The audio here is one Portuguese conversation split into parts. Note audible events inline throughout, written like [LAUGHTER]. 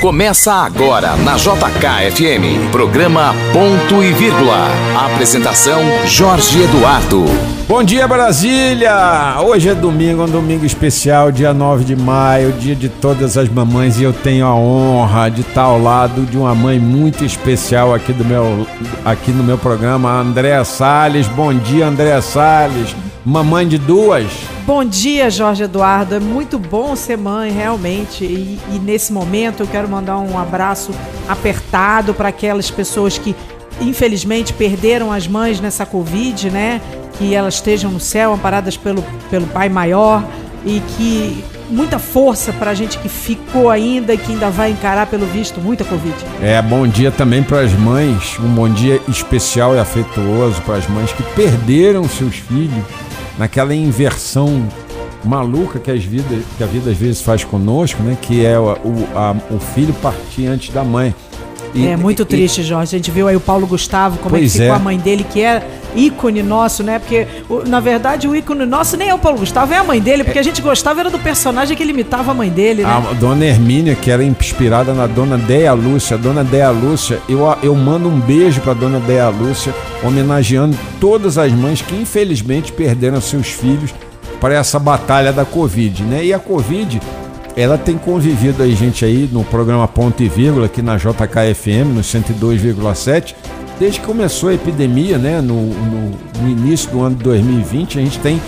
Começa agora na JKFM, programa Ponto e Vírgula. Apresentação Jorge Eduardo. Bom dia Brasília! Hoje é domingo, um domingo especial, dia 9 de maio, dia de todas as mamães e eu tenho a honra de estar ao lado de uma mãe muito especial aqui do meu aqui no meu programa, Andréa Salles. Bom dia, Andréa Salles. Mamãe de duas. Bom dia, Jorge Eduardo. É muito bom ser mãe, realmente. E, e nesse momento eu quero mandar um abraço apertado para aquelas pessoas que, infelizmente, perderam as mães nessa Covid, né? Que elas estejam no céu, amparadas pelo, pelo Pai Maior e que muita força para a gente que ficou ainda e que ainda vai encarar, pelo visto, muita Covid. É, bom dia também para as mães, um bom dia especial e afetuoso para as mães que perderam seus filhos naquela inversão maluca que, as vidas, que a vida às vezes faz conosco, né? Que é o, a, o filho partir antes da mãe. E, é muito triste, Jorge. A gente viu aí o Paulo Gustavo, como é que ficou é. a mãe dele, que é ícone nosso, né? Porque, na verdade, o ícone nosso nem é o Paulo Gustavo, é a mãe dele, porque a gente gostava era do personagem que ele imitava a mãe dele, né? A dona Hermínia, que era inspirada na dona Deia Lúcia. A dona Deia Lúcia, eu, eu mando um beijo pra dona Deia Lúcia, homenageando todas as mães que infelizmente perderam seus filhos para essa batalha da Covid, né? E a Covid ela tem convivido aí, gente, aí no programa Ponto e Vírgula, aqui na JKFM, no 102,7, desde que começou a epidemia, né, no, no, no, início do ano de 2020, a gente tem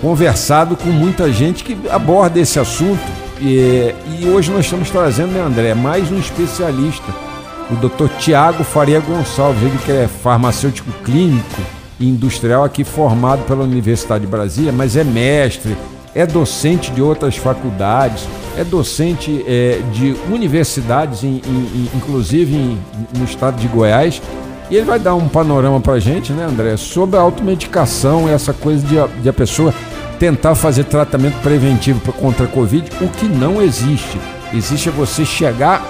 conversado com muita gente que aborda esse assunto. E, e hoje nós estamos trazendo, né, André, mais um especialista, o Dr. Tiago Faria Gonçalves, ele que é farmacêutico clínico e industrial aqui formado pela Universidade de Brasília, mas é mestre, é docente de outras faculdades, é docente é, de universidades, em, em, inclusive em, no estado de Goiás. E ele vai dar um panorama para a gente, né, André, sobre a automedicação essa coisa de, de a pessoa tentar fazer tratamento preventivo contra a Covid, o que não existe. Existe você chegar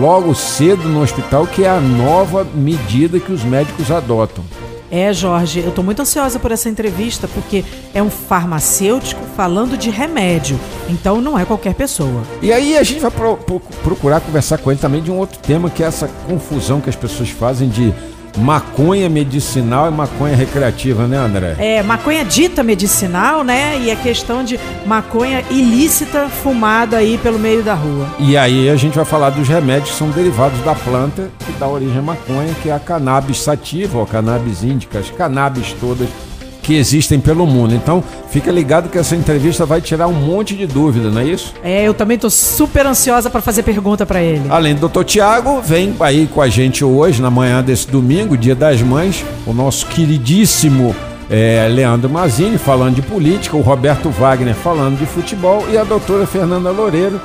logo cedo no hospital, que é a nova medida que os médicos adotam. É, Jorge, eu estou muito ansiosa por essa entrevista porque é um farmacêutico falando de remédio, então não é qualquer pessoa. E aí a gente vai pro, pro, procurar conversar com ele também de um outro tema que é essa confusão que as pessoas fazem de maconha medicinal e maconha recreativa, né, André? É, maconha dita medicinal, né? E a questão de maconha ilícita fumada aí pelo meio da rua. E aí a gente vai falar dos remédios que são derivados da planta que dá origem à maconha, que é a cannabis sativa, ou cannabis índica, as cannabis todas que existem pelo mundo. Então, fica ligado que essa entrevista vai tirar um monte de dúvida, não é isso? É, eu também estou super ansiosa para fazer pergunta para ele. Além do Dr. Tiago, vem aí com a gente hoje, na manhã desse domingo, Dia das Mães, o nosso queridíssimo é, Leandro Mazini falando de política, o Roberto Wagner falando de futebol e a doutora Fernanda Loureiro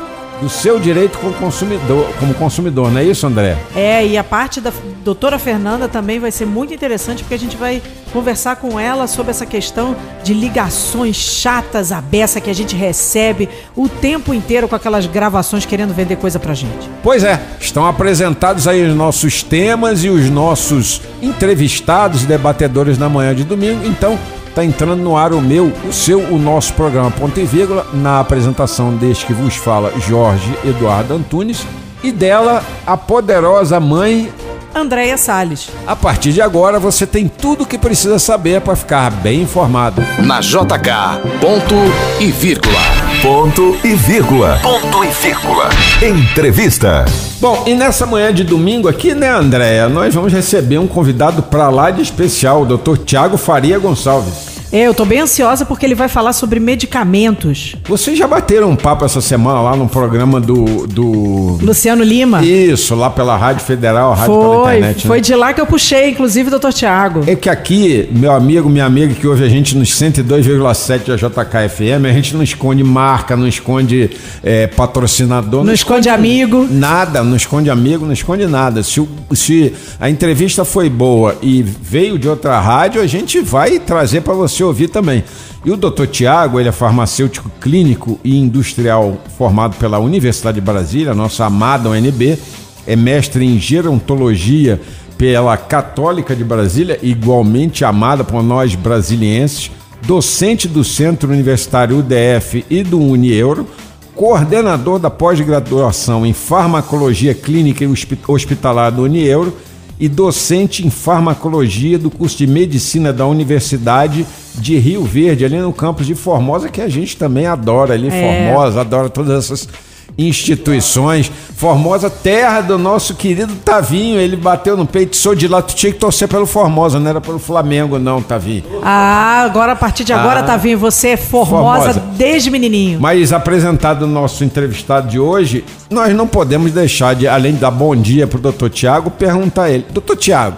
do seu direito como consumidor, como consumidor, não é isso, André? É, e a parte da doutora Fernanda também vai ser muito interessante, porque a gente vai conversar com ela sobre essa questão de ligações chatas, a beça que a gente recebe o tempo inteiro com aquelas gravações querendo vender coisa pra gente. Pois é, estão apresentados aí os nossos temas e os nossos entrevistados e debatedores na manhã de domingo, então Está entrando no ar o meu, o seu, o nosso programa Ponto e Vírgula, na apresentação deste que vos fala Jorge Eduardo Antunes e dela a poderosa mãe Andréia Salles. A partir de agora você tem tudo o que precisa saber para ficar bem informado. Na JK, ponto e vírgula. Ponto e vírgula. Ponto e vírgula. Entrevista. Bom, e nessa manhã de domingo aqui, né, Andréia, nós vamos receber um convidado para lá de especial, o Dr. Tiago Faria Gonçalves. É, eu tô bem ansiosa porque ele vai falar sobre medicamentos. Vocês já bateram um papo essa semana lá no programa do. do... Luciano Lima? Isso, lá pela Rádio Federal, a Rádio foi, pela internet. Né? Foi de lá que eu puxei, inclusive, doutor Tiago. É que aqui, meu amigo, minha amiga que ouve a gente nos 102,7 da JKFM, a gente não esconde marca, não esconde é, patrocinador. Não, não esconde, esconde, amigo. Nada, não esconde amigo, não esconde nada. Se, o, se a entrevista foi boa e veio de outra rádio, a gente vai trazer para você ouvir também. E o Dr. Tiago, ele é farmacêutico clínico e industrial formado pela Universidade de Brasília, nossa amada UNB, é mestre em gerontologia pela Católica de Brasília, igualmente amada por nós brasilienses. docente do Centro Universitário UDF e do Unieuro, coordenador da pós-graduação em Farmacologia Clínica e Hospitalar do Unieuro e docente em Farmacologia do curso de Medicina da Universidade de Rio Verde, ali no campus de Formosa, que a gente também adora ali, é. Formosa, adora todas essas instituições. Formosa, terra do nosso querido Tavinho. Ele bateu no peito, sou de lá. Tu tinha que torcer pelo Formosa, não era pelo Flamengo, não, Tavinho. Ah, agora, a partir de agora, ah, Tavinho, você é Formosa, Formosa, desde menininho. Mas apresentado o nosso entrevistado de hoje, nós não podemos deixar de, além de dar bom dia pro doutor Tiago, perguntar a ele: Doutor Tiago,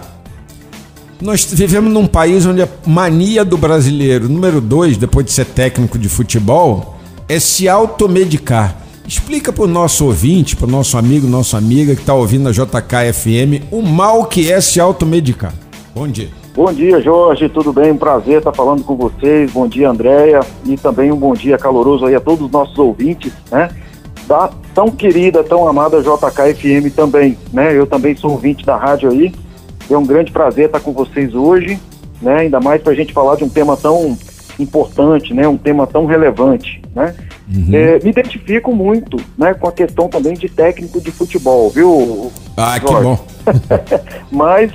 nós vivemos num país onde a mania do brasileiro, número dois, depois de ser técnico de futebol, é se automedicar. Explica para o nosso ouvinte, para o nosso amigo, nossa amiga que está ouvindo a JKFM, o mal que é se automedicar. Bom dia. Bom dia, Jorge. Tudo bem? Um prazer estar falando com vocês. Bom dia, Andréia. E também um bom dia caloroso aí a todos os nossos ouvintes, né? Da tão querida, tão amada JKFM também, né? Eu também sou ouvinte da rádio aí. É um grande prazer estar com vocês hoje, né? Ainda mais para a gente falar de um tema tão importante, né? Um tema tão relevante, né? Uhum. É, me identifico muito, né? Com a questão também de técnico de futebol, viu? Ah, Jorge? que bom. [LAUGHS] Mas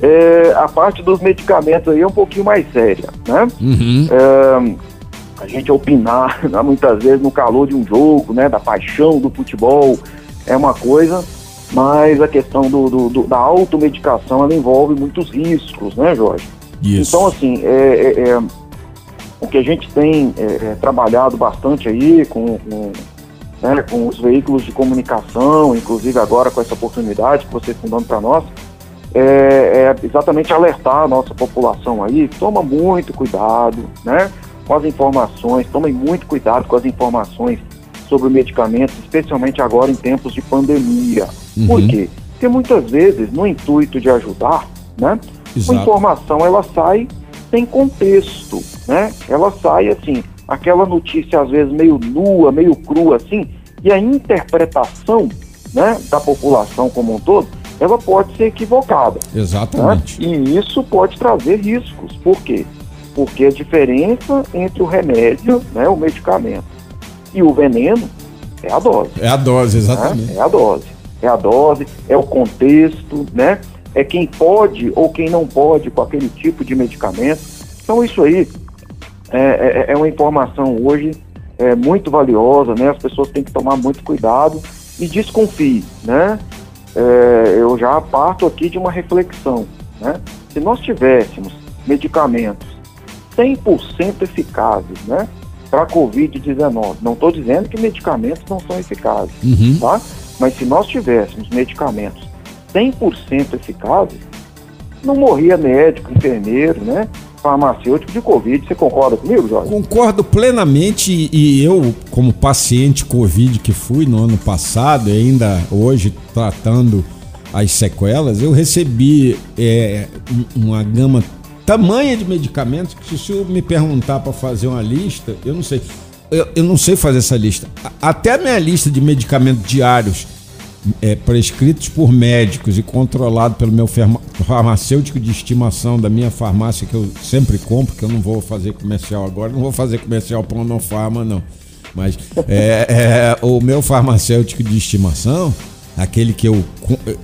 é, a parte dos medicamentos aí é um pouquinho mais séria, né? Uhum. É, a gente opinar [LAUGHS] né, muitas vezes no calor de um jogo, né? Da paixão do futebol é uma coisa, mas a questão do, do, do da automedicação ela envolve muitos riscos, né, Jorge? Isso. Então, assim, é, é, é o que a gente tem é, é, trabalhado bastante aí com, com, né, com, os veículos de comunicação, inclusive agora com essa oportunidade que vocês estão dando para nós, é, é, exatamente alertar a nossa população aí, toma muito cuidado né, com as informações, tomem muito cuidado com as informações sobre medicamentos, especialmente agora em tempos de pandemia. Uhum. Por quê? Porque muitas vezes, no intuito de ajudar, né, a informação ela sai sem contexto, né? Ela sai assim, aquela notícia às vezes meio nua, meio crua assim, e a interpretação, né, da população como um todo, ela pode ser equivocada. Exatamente. Né? E isso pode trazer riscos. Por quê? Porque a diferença entre o remédio, né, o medicamento, e o veneno é a dose. É a dose, exatamente. Né? É a dose. É a dose, é o contexto, né? É quem pode ou quem não pode com aquele tipo de medicamento. Então isso aí é, é, é uma informação hoje é, muito valiosa, né? As pessoas têm que tomar muito cuidado e desconfie, né? É, eu já parto aqui de uma reflexão, né? Se nós tivéssemos medicamentos 100% eficazes, né? Para Covid-19, não estou dizendo que medicamentos não são eficazes, uhum. tá? Mas se nós tivéssemos medicamentos 100% eficazes, não morria médico, enfermeiro, né? farmacêutico de Covid. Você concorda comigo, Jorge? Concordo plenamente e eu, como paciente Covid que fui no ano passado, e ainda hoje tratando as sequelas, eu recebi é, uma gama tamanha de medicamentos que se senhor me perguntar para fazer uma lista, eu não sei. Eu, eu não sei fazer essa lista. Até a minha lista de medicamentos diários é, prescritos por médicos e controlado pelo meu farmacêutico de estimação da minha farmácia, que eu sempre compro, que eu não vou fazer comercial agora, não vou fazer comercial para não farma, não. Mas é, é, o meu farmacêutico de estimação, aquele que eu,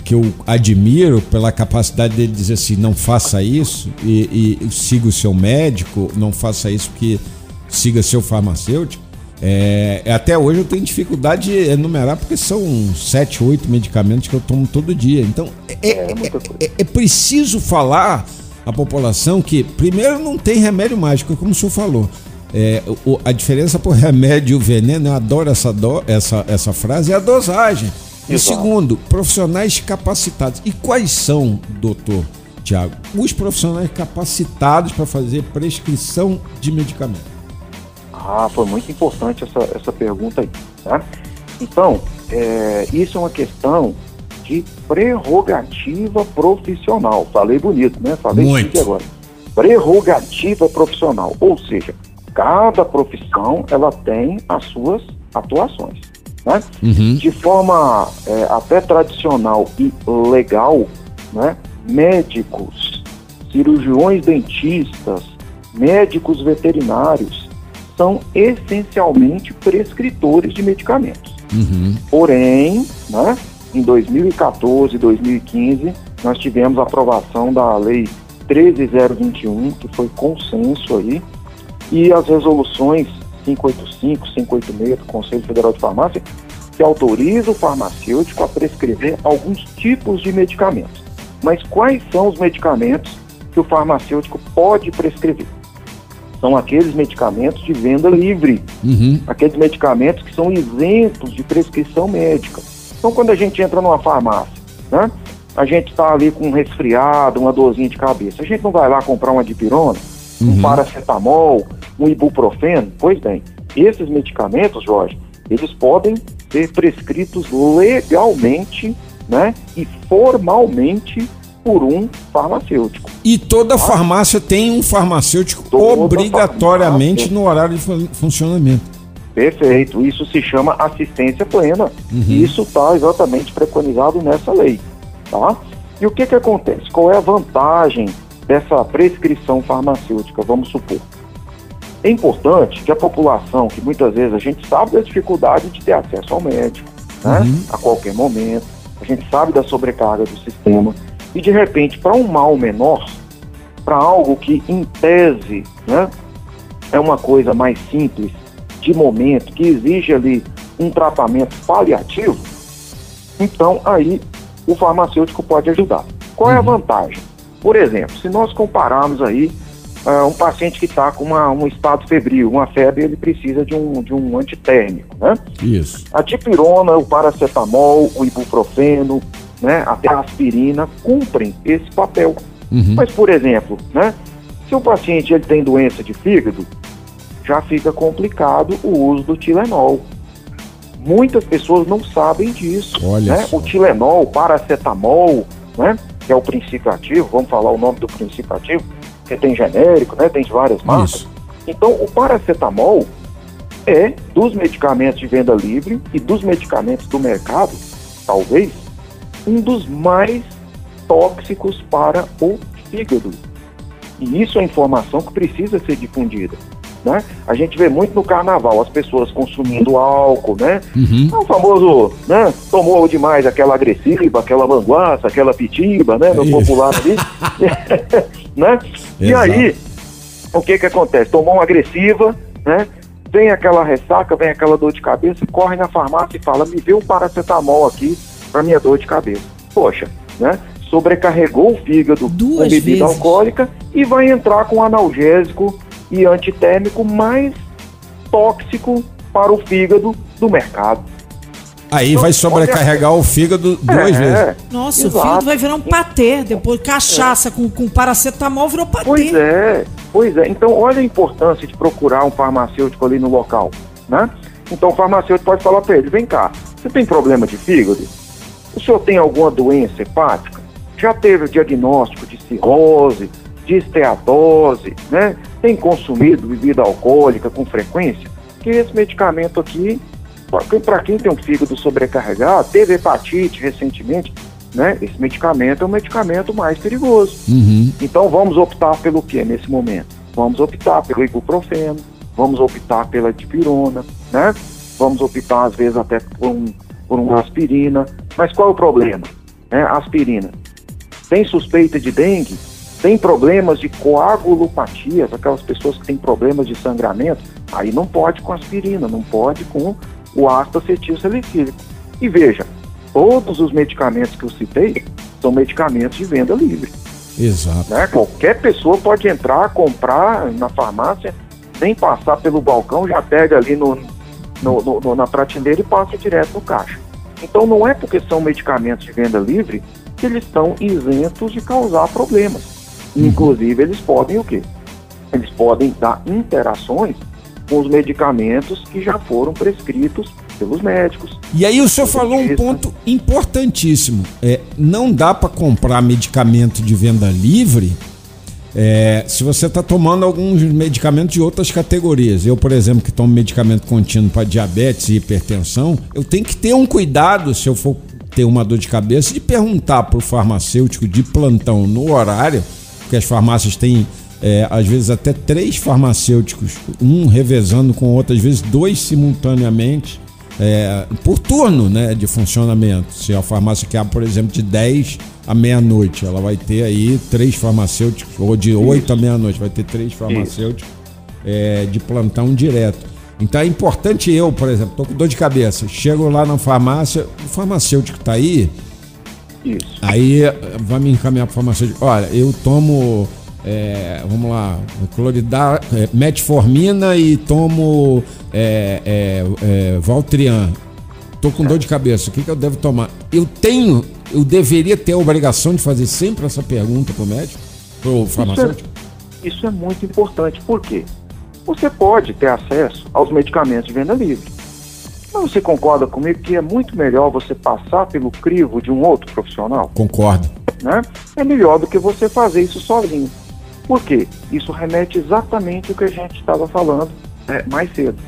que eu admiro pela capacidade dele dizer assim, não faça isso e, e siga o seu médico, não faça isso porque siga seu farmacêutico, é, até hoje eu tenho dificuldade de enumerar porque são sete, oito medicamentos que eu tomo todo dia. Então é, é, é, é, é preciso falar à população que, primeiro, não tem remédio mágico, como o senhor falou. É, o, a diferença por [LAUGHS] remédio e veneno, eu adoro essa, do, essa, essa frase, é a dosagem. E segundo, profissionais capacitados. E quais são, doutor Tiago, os profissionais capacitados para fazer prescrição de medicamentos? Ah, foi muito importante essa, essa pergunta aí. Tá? Então, é, isso é uma questão de prerrogativa profissional. Falei bonito, né? Falei muito. agora. Prerrogativa profissional, ou seja, cada profissão ela tem as suas atuações. Né? Uhum. De forma é, até tradicional e legal, né? médicos, cirurgiões dentistas, médicos veterinários são essencialmente prescritores de medicamentos. Uhum. Porém, né, em 2014 e 2015, nós tivemos a aprovação da Lei 13021, que foi consenso aí, e as resoluções 585, 586 do Conselho Federal de Farmácia, que autoriza o farmacêutico a prescrever alguns tipos de medicamentos. Mas quais são os medicamentos que o farmacêutico pode prescrever? São aqueles medicamentos de venda livre, Uhum. aqueles medicamentos que são isentos de prescrição médica. Então, quando a gente entra numa farmácia, né, a gente está ali com um resfriado, uma dorzinha de cabeça, a gente não vai lá comprar uma dipirona, um paracetamol, um ibuprofeno? Pois bem, esses medicamentos, Jorge, eles podem ser prescritos legalmente né, e formalmente por um farmacêutico. E toda farmácia tem um farmacêutico Toda obrigatoriamente farmácia. no horário de fun- funcionamento. Perfeito, isso se chama assistência plena. E isso está exatamente preconizado nessa lei. Tá? E o que, que acontece? Qual é a vantagem dessa prescrição farmacêutica, vamos supor? É importante que a população, que muitas vezes a gente sabe da dificuldade de ter acesso ao médico, né? a qualquer momento, a gente sabe da sobrecarga do sistema, e de repente, para um mal menor, para algo que em tese né, é uma coisa mais simples, de momento, que exige ali um tratamento paliativo, então aí o farmacêutico pode ajudar. Qual é a vantagem? Por exemplo, se nós compararmos aí ah, um paciente que está com uma- um estado febril, uma febre, ele precisa de um, de um antitérmico, né? Isso. A dipirona, o paracetamol, o ibuprofeno, né, até a aspirina cumprem esse papel. Uhum. Mas, por exemplo, né, se o paciente ele tem doença de fígado, já fica complicado o uso do Tilenol. Muitas pessoas não sabem disso. Olha né? O Tilenol, o paracetamol, né, que é o princípio ativo, vamos falar o nome do princípio ativo, que tem genérico, né, tem de várias marcas. Isso. Então, o paracetamol é dos medicamentos de venda livre e dos medicamentos do mercado, talvez, um dos mais tóxicos para o fígado. E isso é informação que precisa ser difundida. Né? A gente vê muito no carnaval as pessoas consumindo álcool, né? Uhum. É o famoso, né? Tomou demais aquela agressiva, aquela manguaça, aquela pitiba, né? No popular ali. [LAUGHS] né? E aí, o que que acontece? Tomou uma agressiva, né? Vem aquela ressaca, vem aquela dor de cabeça, corre na farmácia e fala, me vê um paracetamol aqui para minha dor de cabeça. Poxa, né? Sobrecarregou o fígado Duas com bebida vezes. alcoólica e vai entrar com analgésico e antitérmico mais tóxico para o fígado do mercado. Aí vai sobrecarregar o fígado duas É, vezes. Nossa, Exato. o fígado vai virar um patê. Depois, cachaça com, com paracetamol virou patê. Pois é, pois é. Então, olha a importância de procurar um farmacêutico ali no local, né? Então, o farmacêutico pode falar para ele, vem cá, você tem problema de fígado? O senhor tem alguma doença hepática? Já teve o diagnóstico de cirrose, de esteatose, né? Tem consumido bebida alcoólica com frequência? Que esse medicamento aqui, para quem tem um fígado sobrecarregado, teve hepatite recentemente, né? Esse medicamento é um medicamento mais perigoso. Uhum. Então vamos optar pelo que nesse momento? Vamos optar pelo ibuprofeno, vamos optar pela dipirona, né? Vamos optar às vezes até por, um, por uma aspirina. Mas qual é o problema? Né? A aspirina. Tem suspeita de dengue? Tem problemas de coagulopatias, aquelas pessoas que têm problemas de sangramento? Aí não pode com aspirina, não pode com o ácido acetil salicílico. E veja, todos os medicamentos que eu citei são medicamentos de venda livre Exato. né? Qualquer pessoa pode entrar, comprar na farmácia, sem passar pelo balcão, já pega ali no, no- no- na prateleira e passa direto no caixa. Então não é porque são medicamentos de venda livre que eles estão isentos de causar problemas. Inclusive eles podem o quê? Eles podem dar interações com os medicamentos que já foram prescritos pelos médicos. E aí o senhor falou um ponto importantíssimo. É, não dá para comprar medicamento de venda livre é, se você está tomando alguns medicamentos de outras categorias. Eu, por exemplo, que tomo medicamento contínuo para diabetes e hipertensão, eu tenho que ter um cuidado se eu for ter uma dor de cabeça de perguntar para o farmacêutico de plantão no horário, porque as farmácias têm é, às vezes até três farmacêuticos, um revezando com outro, às vezes dois simultaneamente, é, por turno né, de funcionamento. Se a farmácia quer, por exemplo, de 10 à meia-noite, ela vai ter aí três farmacêuticos, ou de 8 à meia-noite, vai ter três farmacêuticos é, de plantão direto. Então é importante eu, por exemplo, tô com dor de cabeça, chego lá na farmácia, o farmacêutico está aí, Isso. aí vai me encaminhar para o farmacêutico. Olha, eu tomo, é, vamos lá, cloridar, é, metformina e tomo é, é, é, Valtrian. Tô com dor de cabeça, o que, que eu devo tomar? Eu tenho, eu deveria ter a obrigação de fazer sempre essa pergunta para o médico, para o farmacêutico? Isso é muito importante. Por quê? Você pode ter acesso aos medicamentos de venda livre. Mas você concorda comigo que é muito melhor você passar pelo crivo de um outro profissional? Concordo. Né? É melhor do que você fazer isso sozinho. Por quê? Isso remete exatamente o que a gente estava falando é, mais cedo.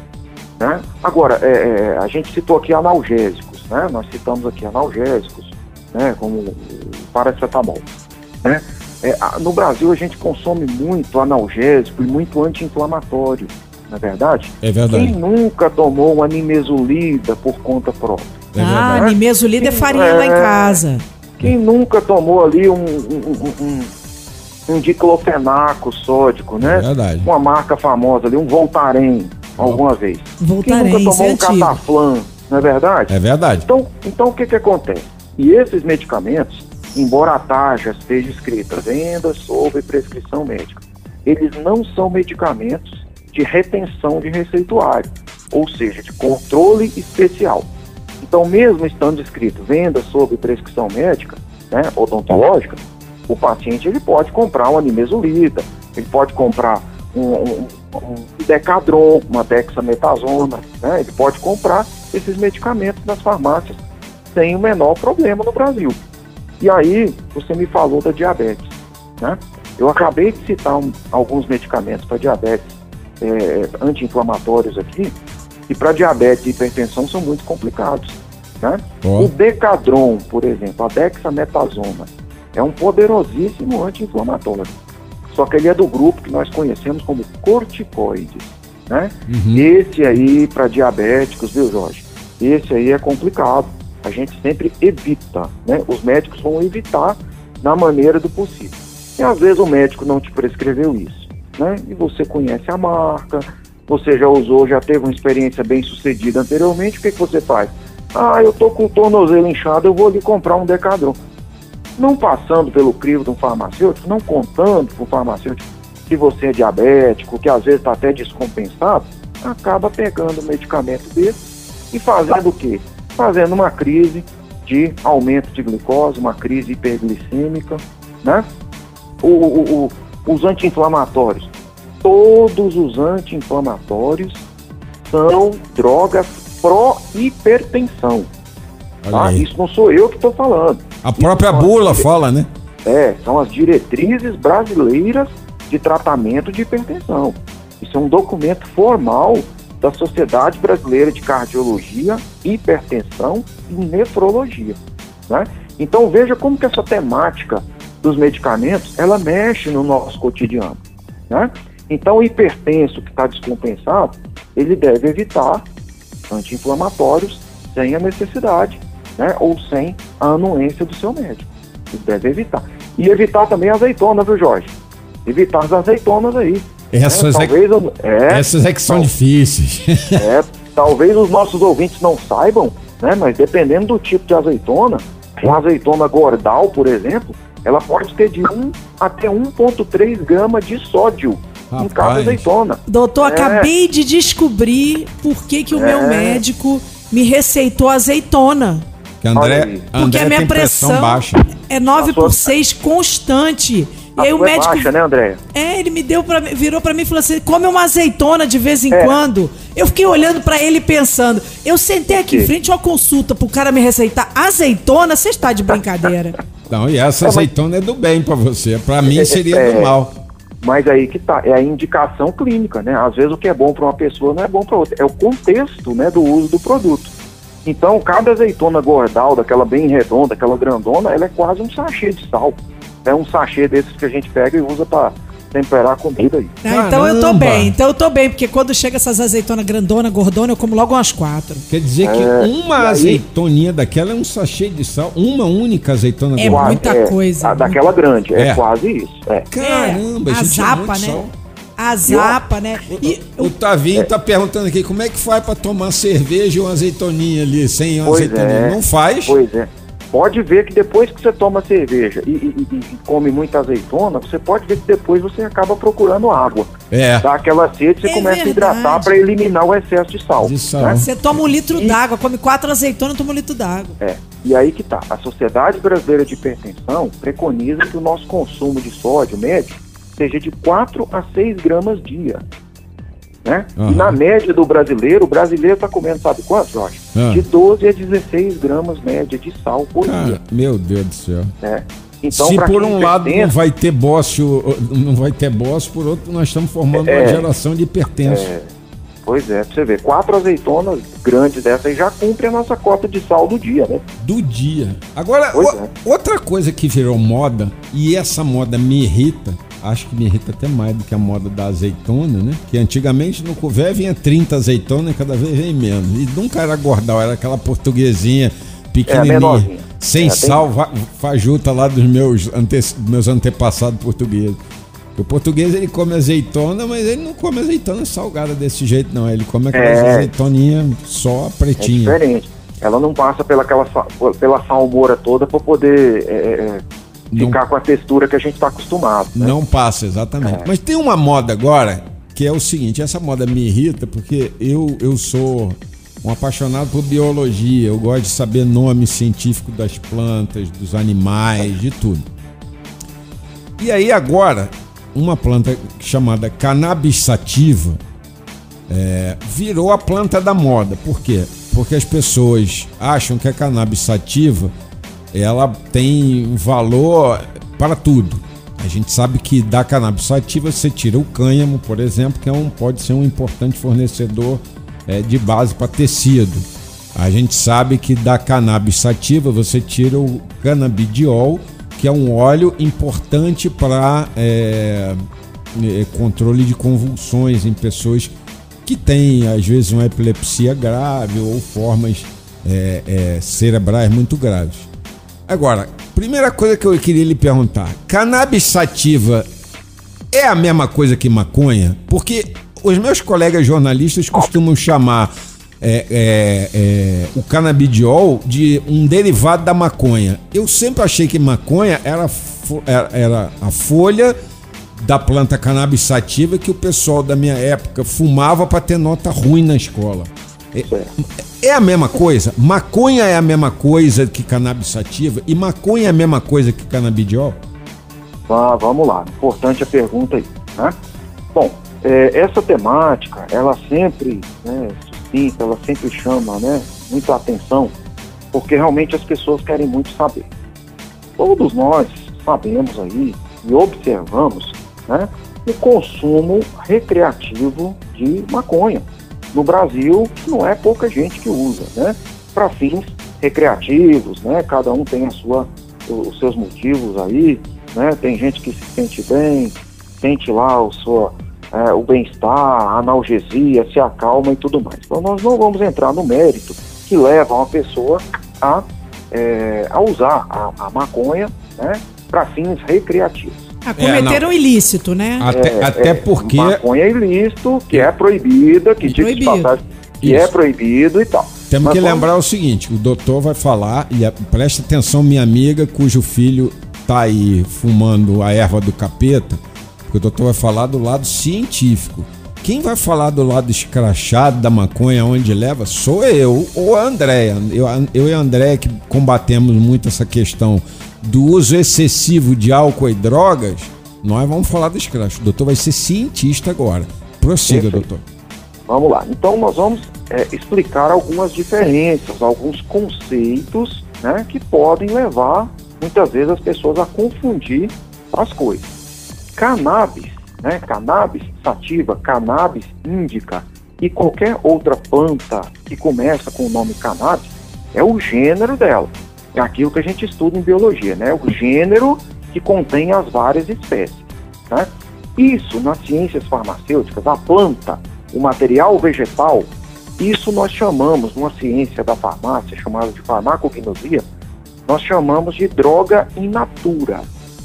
Né? Agora, é, é, a gente citou aqui analgésicos, né? nós citamos aqui analgésicos, né? como o paracetamol. Né? É, no Brasil a gente consome muito analgésico e muito anti-inflamatório, não é verdade? É verdade. Quem nunca tomou uma nimesulida por conta própria? É ah, nimesulida é farinha lá em é. casa. Quem nunca tomou ali um, um, um, um, um diclofenaco sódico, né? É verdade. Uma marca famosa ali, um Voltaren, alguma vez. Quem Voltarem, nunca é tomou um cataflã, não é verdade? É verdade. Então, então o que, que acontece? E esses medicamentos, embora a taxa esteja escrita venda sob prescrição médica, eles não são medicamentos de retenção de receituário, ou seja, de controle especial. Então, mesmo estando escrito venda sob prescrição médica, né, odontológica, o paciente ele pode comprar uma nimesulida, ele pode comprar um, um, um decadron, uma dexametasona, né, ele pode comprar esses medicamentos nas farmácias sem o menor problema no Brasil. E aí, você me falou da diabetes. Né? Eu acabei de citar um- alguns medicamentos para diabetes é, anti-inflamatórios aqui, e para diabetes e hipertensão são muito complicados. Né? O Decadron, por exemplo, a dexametasona, é um poderosíssimo anti-inflamatório. Só que ele é do grupo que nós conhecemos como corticoides. Né? Uhum. Esse aí, para diabéticos, viu, Jorge? Esse aí é complicado. A gente sempre evita, né? Os médicos vão evitar na maneira do possível. E às vezes o médico não te prescreveu isso, né? E você conhece a marca, você já usou, já teve uma experiência bem sucedida anteriormente, o que, que você faz? Ah, eu tô com o tornozelo inchado, eu vou ali comprar um Decadron. Não passando pelo crivo de um farmacêutico, não contando para o farmacêutico que você é diabético, que às vezes está até descompensado, acaba pegando um medicamento desse e fazendo o quê? Fazendo uma crise de aumento de glicose, uma crise hiperglicêmica, né? O, o- o- os anti-inflamatórios. Todos os anti-inflamatórios são drogas pró-hipertensão. Tá? Isso não sou eu que estou falando. A própria as bula dire- fala, né? É, são as diretrizes brasileiras de tratamento de hipertensão. Isso é um documento formal da Sociedade Brasileira de Cardiologia, Hipertensão e Nefrologia. Né? Então veja como que essa temática dos medicamentos, ela mexe no nosso cotidiano. Né? Então o hipertenso que está descompensado, ele deve evitar anti-inflamatórios sem a necessidade, né? ou sem a anuência do seu médico. Ele deve evitar. E evitar também a azeitona, viu, Jorge? Evitar as azeitonas aí. Essas, né? é, talvez, eu- é, essas é que são difíceis. [LAUGHS] é, talvez os nossos ouvintes não saibam, né? Mas dependendo do tipo de azeitona, uma azeitona gordal, por exemplo, ela pode ter de 1 até 1,3 gramas de sódio em cada azeitona. Doutor, É. acabei de descobrir por que, que o meu É. médico me receitou azeitona. Que André, André a minha pressão, pressão baixa. é 9 A sua- por 6 constante. E aí o é médico. baixa, né, André? É, ele me deu para virou pra mim e falou assim: come uma azeitona de vez em É. quando. Eu fiquei olhando pra ele pensando. Eu sentei aqui em frente a uma consulta pro cara me receitar azeitona, você está de brincadeira. [LAUGHS] Não, e essa É, azeitona é do bem pra você. Pra mim seria é, do mal. Mas aí que tá, é a indicação clínica, né? Às vezes o que é bom para uma pessoa não é bom para outra. É o contexto, né, do uso do produto. Então, cada azeitona gordal, daquela bem redonda, aquela grandona, ela é quase um sachê de sal. É um sachê desses que a gente pega e usa para temperar a comida aí. Ah, então eu tô bem, então eu tô bem, porque quando chega essas azeitonas grandona, gordona, eu como logo umas quatro. Quer dizer que É, uma aí- azeitoninha daquela é um sachê de sal, uma única azeitona É gorda. muita coisa, a daquela grande, é, É. quase isso. É. Caramba, é, a gente, é zapa, muito né? sal. A zapa, né? E O Tavinho tá perguntando aqui como é que faz pra tomar cerveja e uma azeitoninha ali sem uma Pois azeitoninha. é. Não faz? Pois é. Pode ver que depois que você toma cerveja e, e- e- e come muita azeitona, você pode ver que depois você acaba procurando água. É. Dá aquela sede, você É começa a verdade. hidratar para eliminar o excesso de sal. De sal. né? você toma um litro d'água, come quatro azeitonas, toma um litro d'água. É. E aí que tá. A Sociedade Brasileira de Hipertensão preconiza que o nosso consumo de sódio médio seja de 4 a 6 gramas dia. Né? Aham. E na média do brasileiro, o brasileiro está comendo, sabe quanto, Jorge? Ah. De 12 a 16 gramas média de sal por Cara, dia. meu Deus do céu. Né? Então, Se por um lado não vai ter bócio, não vai ter bócio, por outro nós estamos formando uma É. geração de hipertensos. Pois é, pra você ver, quatro azeitonas grandes dessas já cumpre a nossa cota de sal do dia, né? do dia. Agora, o- é. outra coisa que virou moda, e essa moda me irrita, acho que me irrita até mais do que a moda da azeitona, né? Que antigamente no couvé vinha 30 azeitonas e cada vez vem menos. E nunca era gordal, era aquela portuguesinha pequenininha, menorzinha. sem É, bem- sal, va- fajuta lá dos meus, ante, meus antepassados portugueses. O português ele come azeitona, mas ele não come azeitona salgada desse jeito, não. Ele come aquelas É. azeitoninhas só É pretinha. diferente. Ela não passa pela, aquela, pela salmoura toda para poder é, é, Não- ficar com a textura que a gente está acostumado. Né? Não passa, exatamente. É. Mas tem uma moda agora que é o seguinte: essa moda me irrita porque eu, eu sou um apaixonado por biologia. Eu gosto de saber nome científico das plantas, dos animais, de tudo. E aí agora, uma planta chamada cannabis sativa é, virou a planta da moda. Por quê? Porque as pessoas acham que a cannabis sativa ela tem valor para tudo. A gente sabe que da cannabis sativa você tira o cânhamo, por exemplo, que é um, pode ser um importante fornecedor é, de base para tecido. A gente sabe que da cannabis sativa você tira o canabidiol, que é um óleo importante para é, é, controle de convulsões em pessoas que têm, às vezes, uma epilepsia grave ou formas é, é, cerebrais muito graves. Agora, primeira coisa que eu queria lhe perguntar: cannabis sativa é a mesma coisa que maconha? Porque os meus colegas jornalistas costumam chamar é, é, é, o canabidiol de um derivado da maconha. Eu sempre achei que maconha era, era, era a folha da planta cannabis sativa que o pessoal da minha época fumava para ter nota ruim na escola. É, a mesma coisa? Maconha é a mesma coisa que cannabis sativa? E maconha é a mesma coisa que canabidiol? Vá, vamos lá, importante a pergunta aí. Né? Bom, é, essa temática, ela sempre, né, sucinta, ela sempre chama né, muita atenção, porque realmente as pessoas querem muito saber. Todos nós sabemos aí e observamos né, o consumo recreativo de maconha. No Brasil, não é pouca gente que usa, né? Para fins recreativos, né? Cada um tem a sua, os seus motivos aí, né? Tem gente que se sente bem, sente lá o, sua, é, o bem-estar, analgesia, se acalma e tudo mais. Então nós não vamos entrar no mérito que leva uma pessoa a, é, a usar a, a maconha né, para fins recreativos. Ah, cometeram ilícito, né? Até, É, até é, porque. Maconha é ilícito, que é proibida, que diga de Proibido. passagem, que Isso. é proibido e tal. Temos Mas que vamos- lembrar o seguinte: o doutor vai falar, e a- presta atenção, minha amiga, cujo filho tá aí fumando a erva do capeta, porque o doutor vai falar do lado científico. Quem vai falar do lado escrachado da maconha, onde leva, sou eu ou a Andréia. Eu, eu e a Andréia que combatemos muito essa questão do uso excessivo de álcool e drogas, nós vamos falar do escracho. O doutor vai ser cientista agora. Prossiga, Perfeito. doutor. Vamos lá. Então nós vamos é, explicar algumas diferenças, alguns conceitos né, que podem levar muitas vezes as pessoas a confundir as coisas. Cannabis, né, cannabis sativa, cannabis índica e qualquer outra planta que começa com o nome cannabis é o gênero dela. É aquilo que a gente estuda em biologia, né? O gênero que contém as várias espécies. Né? Isso, nas ciências farmacêuticas, a planta, o material vegetal, isso nós chamamos, numa ciência da farmácia chamada de farmacognosia, nós chamamos de droga in natura.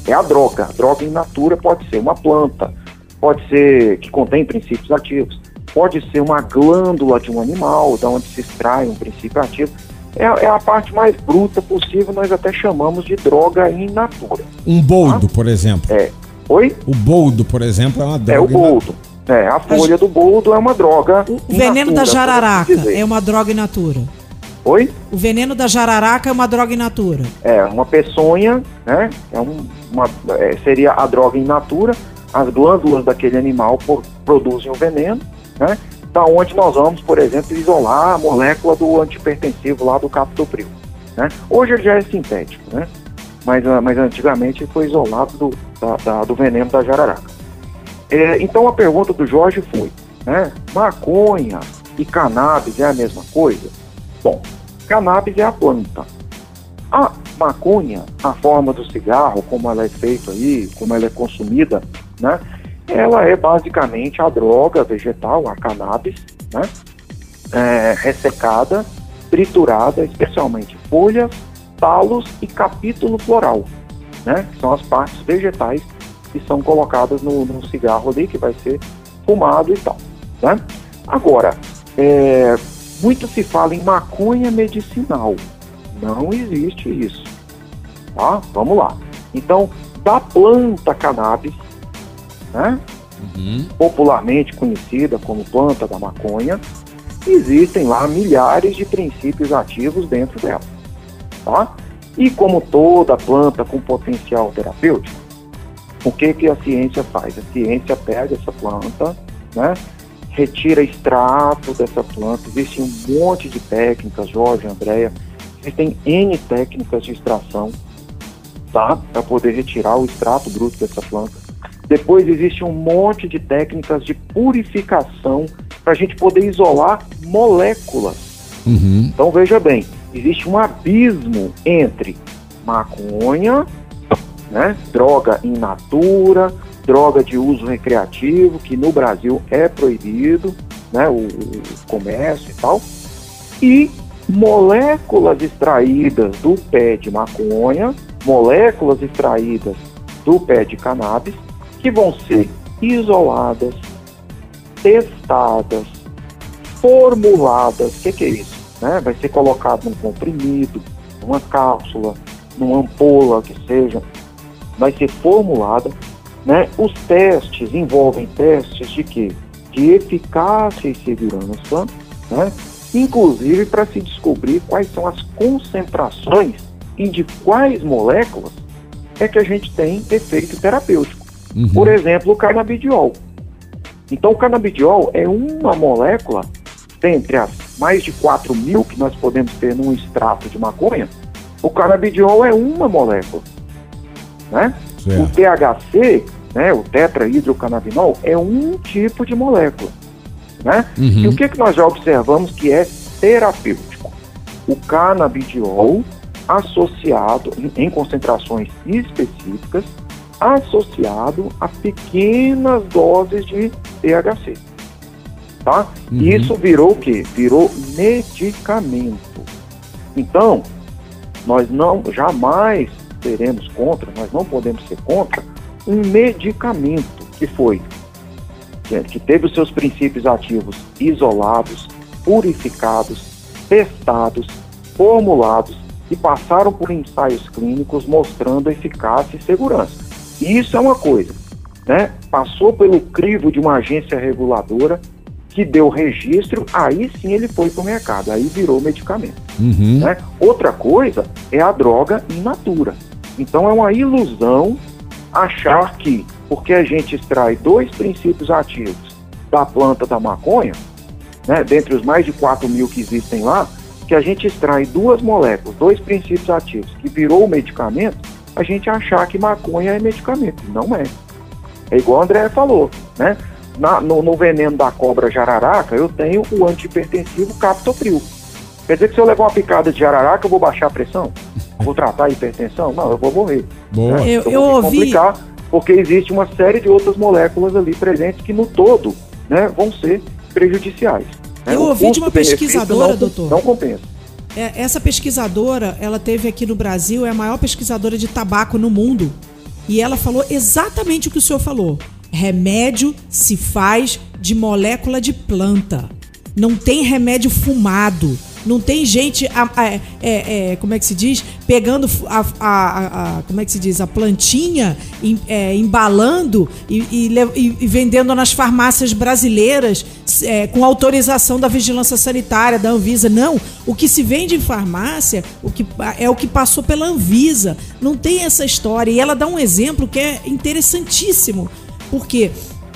É a droga. A droga in natura pode ser uma planta, pode ser que contém princípios ativos, pode ser uma glândula de um animal, da onde se extrai um princípio ativo. É, é, a parte mais bruta possível, nós até chamamos de droga in natura. Um boldo, tá? por exemplo. É. Oi? O boldo, por exemplo, é uma droga. É o boldo. É, a folha do boldo é uma droga. O veneno natura, da jararaca é uma droga in natura. Oi? O veneno da jararaca é uma droga in natura. É, uma peçonha, né? É um, uma, é, seria a droga in natura. As glândulas daquele animal por, produzem o veneno, né? Da onde nós vamos, por exemplo, isolar a molécula do antipertensivo lá do captopril. Né? Hoje ele já é sintético, né? Mas, ah, mas antigamente foi isolado do, da, da, do veneno da jararaca. É, então a pergunta do Jorge foi, né? Maconha e cannabis é a mesma coisa? Bom, cannabis é a planta. A maconha, a forma do cigarro, como ela é feita aí, como ela é consumida, né? Ela é basicamente a droga vegetal, a cannabis, né? É, ressecada, triturada, especialmente folhas, talos e capítulo floral, né? São as partes vegetais que são colocadas no, no cigarro ali, que vai ser fumado e tal. Né? Agora, é, muito se fala em maconha medicinal. Não existe isso. Tá? Vamos lá. Então, da planta cannabis, né? Uhum. popularmente conhecida como planta da maconha, existem lá milhares de princípios ativos dentro dela. Tá? E como toda planta com potencial terapêutico, o que, que a ciência faz? A ciência pega essa planta, né? retira extrato dessa planta. Existe um monte de técnicas, Jorge, Andréia. Existem N técnicas de extração, tá? Para poder retirar o extrato bruto dessa planta. Depois existe um monte de técnicas de purificação para a gente poder isolar moléculas. Uhum. Então veja bem, existe um abismo entre maconha né? Droga in natura, droga de uso recreativo, que no Brasil é proibido, né? O, o comércio e tal. E moléculas extraídas do pé de maconha, moléculas extraídas do pé de cannabis, que vão ser isoladas, testadas, formuladas. O que, que, é isso? Né? Vai ser colocado num comprimido, numa cápsula, numa ampola, que seja, vai ser formulada. Né? Os testes envolvem testes de quê? De eficácia e segurança, né? inclusive para se descobrir quais são as concentrações e de quais moléculas é que a gente tem efeito terapêutico. Uhum. Por exemplo, o canabidiol. Então, o canabidiol é uma molécula dentre as mais de 4 mil que nós podemos ter num extrato de maconha. O canabidiol é uma molécula né? Certo. O THC, né, o tetrahidrocannabinol, é um tipo de molécula, né? Uhum. E o que, que nós já observamos que é terapêutico? O canabidiol associado em, em concentrações específicas, associado a pequenas doses de THC. Tá? Uhum. Isso virou o quê? Virou medicamento. Então, nós não jamais seremos contra, nós não podemos ser contra, um medicamento que foi, que teve os seus princípios ativos isolados, purificados, testados, formulados e passaram por ensaios clínicos mostrando eficácia e segurança. E isso é uma coisa, né? Passou pelo crivo de uma agência reguladora que deu registro, aí sim ele foi para o mercado, aí virou medicamento. Uhum. Né? Outra coisa é a droga in natura. Então é uma ilusão achar que, porque a gente extrai dois princípios ativos da planta da maconha, né, dentre os mais de 4 mil que existem lá, que a gente extrai duas moléculas, dois princípios ativos, que virou medicamento, a gente achar que maconha é medicamento. Não é. É igual o André falou, né? Na, no, no, veneno da cobra jararaca, eu tenho o antipertensivo captopril. Quer dizer que se eu levar uma picada de jararaca, eu vou baixar a pressão? Vou tratar a hipertensão? Não, eu vou morrer. Boa. Né? Eu, eu, eu ouvi. porque existe uma série de outras moléculas ali presentes que no todo né, vão ser prejudiciais. Né? Eu ouvi de uma pesquisadora, não, doutor. Não compensa. É, essa pesquisadora, ela teve aqui no Brasil, é a maior pesquisadora de tabaco no mundo. E ela falou exatamente o que o senhor falou. Remédio se faz de molécula de planta. Não tem remédio fumado. Não tem gente, é, é, como é que se diz? Pegando a, a, a, como é que se diz? A plantinha, é, embalando e, e, e, vendendo nas farmácias brasileiras é, com autorização da vigilância sanitária, da Anvisa. Não, o que se vende em farmácia o que, é o que passou pela Anvisa. Não tem essa história. E ela dá um exemplo que é interessantíssimo. Porque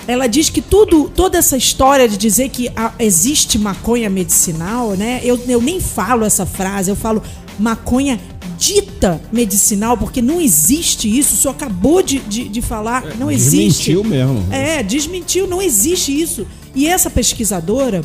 ela diz que tudo, toda essa história de dizer que existe maconha medicinal, né? Eu, eu nem falo essa frase, eu falo maconha dita medicinal, porque não existe isso. O senhor acabou de, de, de falar, é, não existe. Desmentiu mesmo. É, desmentiu, não existe isso. E essa pesquisadora,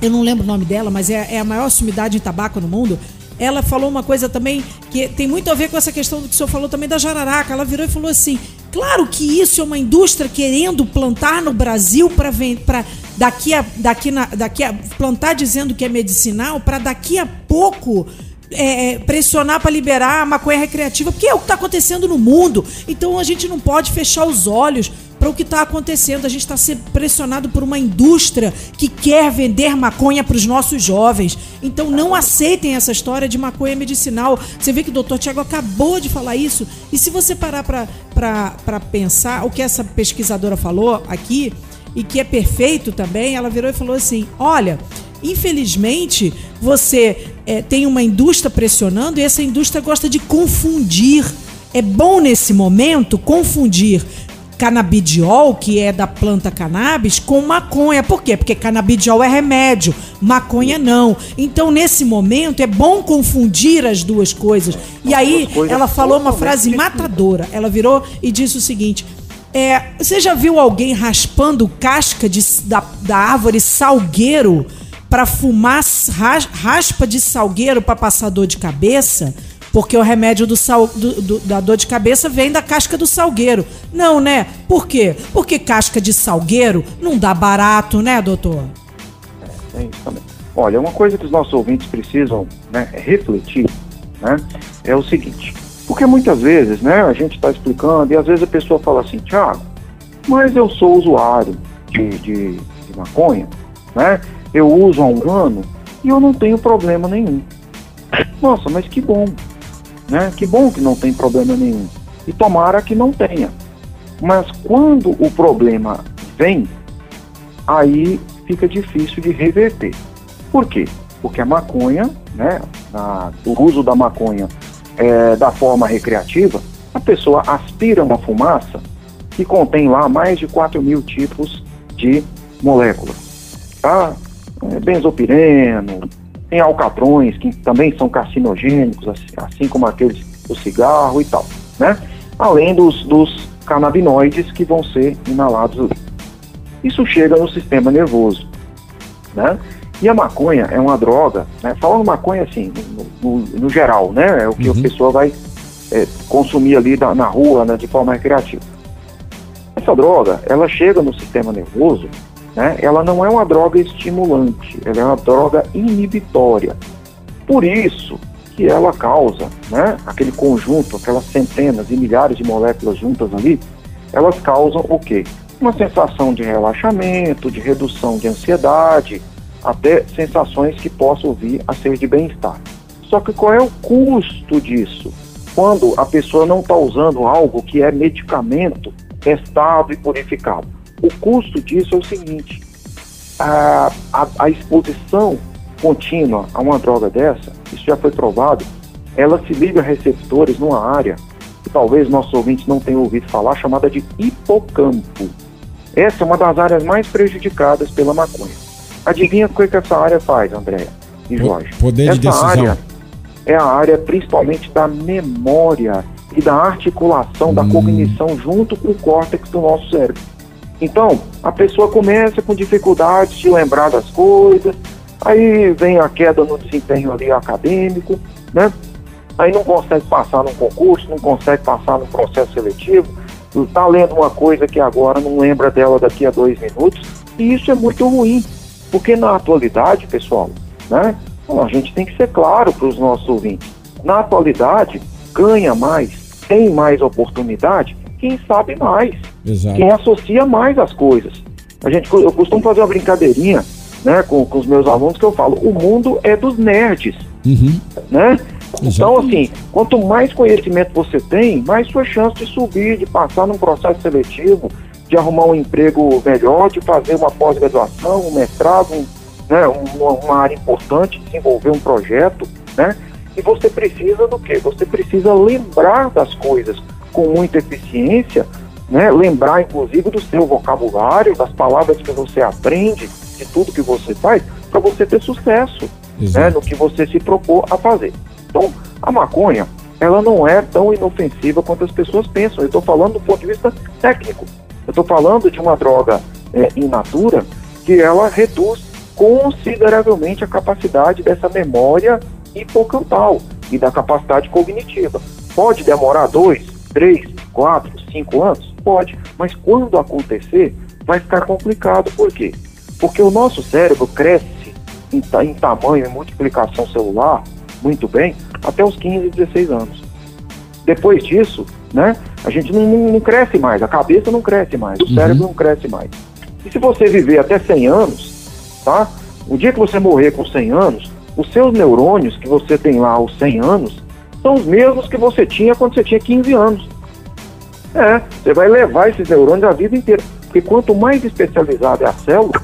eu não lembro o nome dela, mas é, é a maior sumidade em tabaco no mundo ela falou uma coisa também que tem muito a ver com essa questão do que o senhor falou também da jararaca. Ela virou e falou assim: claro que isso é uma indústria querendo plantar no Brasil para daqui a, daqui, na, daqui a plantar dizendo que é medicinal, para daqui a pouco é, é pressionar para liberar a maconha recreativa, porque é o que está acontecendo no mundo. Então a gente não pode fechar os olhos para o que está acontecendo. A gente está sendo pressionado por uma indústria que quer vender maconha para os nossos jovens. Então não aceitem essa história de maconha medicinal. Você vê que o doutor Tiago acabou de falar isso. E se você parar para pensar o que essa pesquisadora falou aqui, e que é perfeito também, ela virou e falou assim: olha. Infelizmente, você é, tem uma indústria pressionando e essa indústria gosta de confundir. É bom nesse momento confundir canabidiol, que é da planta cannabis, com maconha. Por quê? Porque canabidiol é remédio, maconha não. Então, nesse momento, é bom confundir as duas coisas. E aí, ela falou uma frase matadora. Ela virou e disse o seguinte. É, você já viu alguém raspando casca de, da, da árvore salgueiro para fumar raspa de salgueiro para passar dor de cabeça? Porque o remédio do sal, do, do, da dor de cabeça vem da casca do salgueiro. Não, né? Por quê? Porque casca de salgueiro não dá barato, né, doutor? É, é isso também. Olha, uma coisa que os nossos ouvintes precisam né, refletir né, é o seguinte. Porque muitas vezes né, a gente está explicando e às vezes a pessoa fala assim, Tiago, mas eu sou usuário de, de, de maconha, né? Eu uso há um ano e eu não tenho problema nenhum. Nossa, mas que bom. Né? Que bom que não tem problema nenhum. E tomara que não tenha. Mas quando o problema vem, aí fica difícil de reverter. Por quê? Porque a maconha, né, a, o uso da maconha é, da forma recreativa, a pessoa aspira uma fumaça que contém lá mais de 4 mil tipos de moléculas. Tá? É, benzopireno, tem alcatrões, que também são carcinogênicos, assim, assim como aqueles do cigarro e tal, né? Além dos, dos canabinoides que vão ser inalados ali. Isso chega no sistema nervoso, né? E a maconha é uma droga, né? Falando maconha assim, no, no, no geral, né? É o que uhum. a pessoa vai é, consumir ali na, na rua, né, de forma recreativa. Essa droga, ela chega no sistema nervoso né, ela não é uma droga estimulante, ela é uma droga inibitória. Por isso que ela causa, né, aquele conjunto, aquelas centenas e milhares de moléculas juntas ali, elas causam o quê? Uma sensação de relaxamento, de redução de ansiedade, até sensações que possam vir a ser de bem-estar. Só que qual é o custo disso? Quando a pessoa não está usando algo que é medicamento testado e purificado. O custo disso é o seguinte: a, a, a exposição contínua a uma droga dessa, isso já foi provado, ela se liga a receptores numa área que talvez nossos ouvintes não tenham ouvido falar, chamada de hipocampo. Essa é uma das áreas mais prejudicadas pela maconha. Adivinha o que, que essa área faz, Andréa e Jorge? Poder essa de decisão. área é a área principalmente da memória e da articulação, hum. da cognição junto com o córtex do nosso cérebro. Então, a pessoa começa com dificuldades de lembrar das coisas, aí vem a queda no desempenho ali acadêmico, né? Aí não consegue passar num concurso, não consegue passar num processo seletivo, está lendo uma coisa que agora não lembra dela daqui a dois minutos, e isso é muito ruim, porque na atualidade, pessoal, né, a gente tem que ser claro para os nossos ouvintes, na atualidade, ganha mais, tem mais oportunidade, quem sabe mais, Exato. quem associa mais as coisas. A gente, eu costumo fazer uma brincadeirinha né, com, com os meus alunos que eu falo, o mundo é dos nerds, uhum. né? Então, assim, quanto mais conhecimento você tem, mais sua chance de subir, de passar num processo seletivo, de arrumar um emprego melhor, de fazer uma pós-graduação, um mestrado, um, né, uma, uma área importante, desenvolver um projeto, né? E você precisa do quê? Você precisa lembrar das coisas com muita eficiência, né? Lembrar, inclusive, do seu vocabulário, das palavras que você aprende, de tudo que você faz, para você ter sucesso né? no que você se propôs a fazer. Então, a maconha, ela não é tão inofensiva quanto as pessoas pensam. Eu estou falando do ponto de vista técnico. Eu estou falando de uma droga é, in natura que ela reduz consideravelmente a capacidade dessa memória hipocampal e da capacidade cognitiva. Pode demorar dois, três, quatro, cinco anos? Pode, mas quando acontecer, vai ficar complicado. Por quê? Porque o nosso cérebro cresce em, em tamanho e multiplicação celular muito bem até os 15, 16 anos. Depois disso, né, a gente não, não, não cresce mais, a cabeça não cresce mais, o uhum. cérebro não cresce mais. E se você viver até 100 anos, tá? O dia que você morrer com 100 anos, os seus neurônios que você tem lá aos 100 anos são os mesmos que você tinha quando você tinha 15 anos. É, você vai levar esses neurônios a vida inteira. Porque quanto mais especializada é a célula,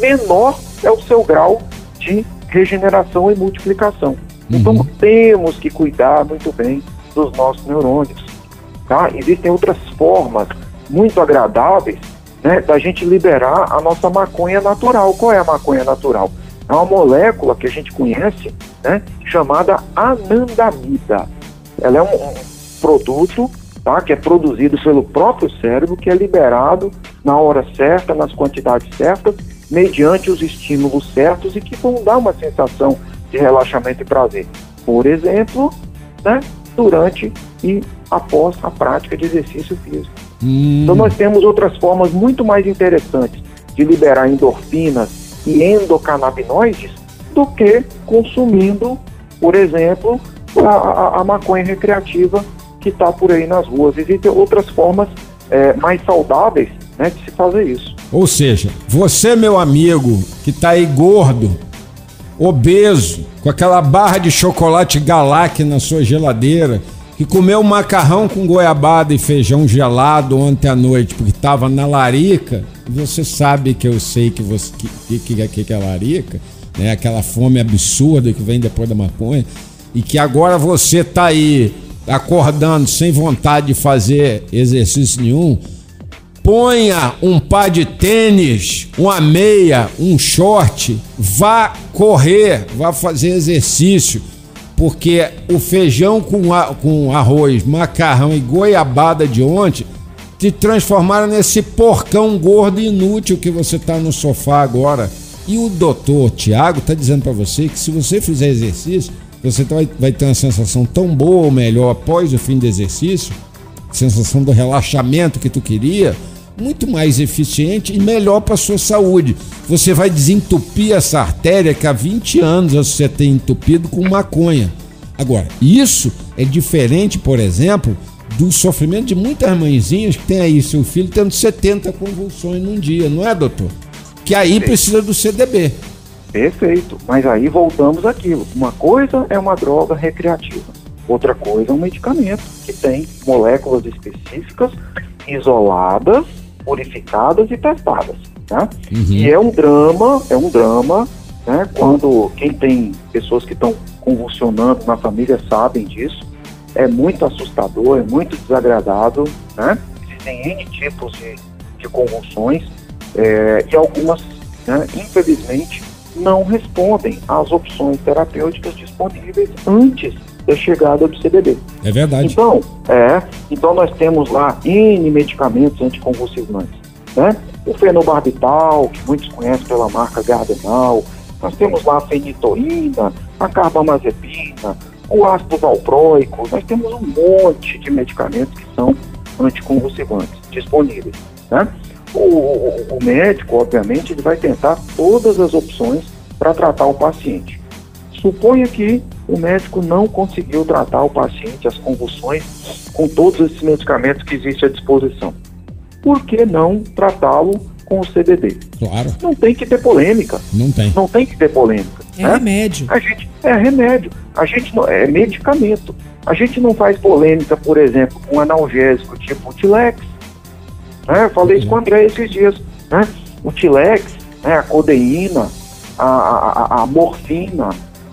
menor é o seu grau de regeneração e multiplicação. Então uhum. temos que cuidar muito bem dos nossos neurônios. Tá? Existem outras formas muito agradáveis né, da gente liberar a nossa maconha natural. Qual é a maconha natural? É uma molécula que a gente conhece né, chamada anandamida. Ela é um, um produto tá, que é produzido pelo próprio cérebro, que é liberado na hora certa, nas quantidades certas, mediante os estímulos certos e que vão dar uma sensação de relaxamento e prazer. Por exemplo, né, durante e após a prática de exercício físico. Hum. Então nós temos outras formas muito mais interessantes de liberar endorfinas e endocannabinoides do que consumindo, por exemplo, a, a, a maconha recreativa que está por aí nas ruas. Existem outras formas é, mais saudáveis né, de se fazer isso. Ou seja, você, meu amigo, que está aí gordo, obeso, com aquela barra de chocolate Galac na sua geladeira, que comeu macarrão com goiabada e feijão gelado ontem à noite porque estava na larica, você sabe que eu sei que você que, que, que, que é larica, né? Aquela fome absurda que vem depois da maconha e que agora você tá aí acordando sem vontade de fazer exercício nenhum, ponha um par de tênis, uma meia, um short, vá correr, vá fazer exercício, porque o feijão com, a, com arroz, macarrão e goiabada de ontem te transformaram nesse porcão gordo e inútil que você está no sofá agora. E o doutor Tiago está dizendo para você que se você fizer exercício, você vai, vai ter uma sensação tão boa ou melhor após o fim do exercício, sensação do relaxamento que tu queria, muito mais eficiente e melhor para sua saúde. Você vai desentupir essa artéria que há 20 anos você tem entupido com maconha. Agora, isso é diferente, por exemplo, do sofrimento de muitas mãezinhas que tem aí seu filho tendo 70 convulsões num dia, não é, doutor? Que aí precisa do CDB. Perfeito, mas aí voltamos àquilo. Uma coisa é uma droga recreativa, outra coisa é um medicamento que tem moléculas específicas, isoladas, purificadas e testadas. Né? Uhum. E é um drama, é um drama, né? quando quem tem pessoas que estão convulsionando na família sabem disso, é muito assustador, é muito desagradável, né? Existem N tipos de, de convulsões é, e algumas, né, infelizmente, não respondem às opções terapêuticas disponíveis antes da chegada do CBD. É verdade. Então, é, então nós temos lá N medicamentos anticonvulsivantes, né? O fenobarbital, que muitos conhecem pela marca Gardenal, nós temos lá a fenitoína, a carbamazepina, o ácido valproico, nós temos um monte de medicamentos que são anticonvulsivantes disponíveis. Né? O, o, o médico, obviamente, ele vai tentar todas as opções para tratar o paciente. Suponha que o médico não conseguiu tratar o paciente, as convulsões, com todos esses medicamentos que existem à disposição. Por que não tratá-lo com o CBD? Claro. Não tem que ter polêmica. Não tem. Não tem que ter polêmica. É né? remédio. A gente é remédio. A gente não, é medicamento. A gente não faz polêmica, por exemplo, com analgésico tipo Tilex. Né? Eu falei isso com o André esses dias. Né? O Tilex, né? a codeína, a, a, a morfina,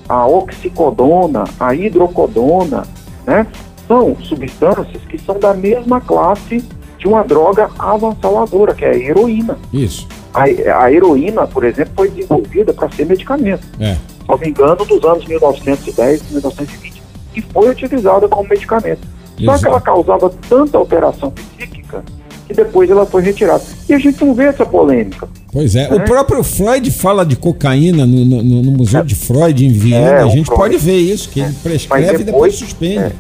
a oxicodona, a hidrocodona, né? São substâncias que são da mesma classe de uma droga avassaladora, que é a heroína. Isso. A, a heroína, por exemplo, foi desenvolvida para ser medicamento. É. Me engano, dos anos 1910, 1920, e foi utilizada como medicamento. Só Exato. que ela causava tanta alteração psíquica que depois ela foi retirada. E a gente não vê essa polêmica. Pois é. O É. próprio Freud fala de cocaína no, no- no Museu de Freud em Viena. É, a o gente pode ver isso, que ele prescreve Mas e depois depois- suspende. é.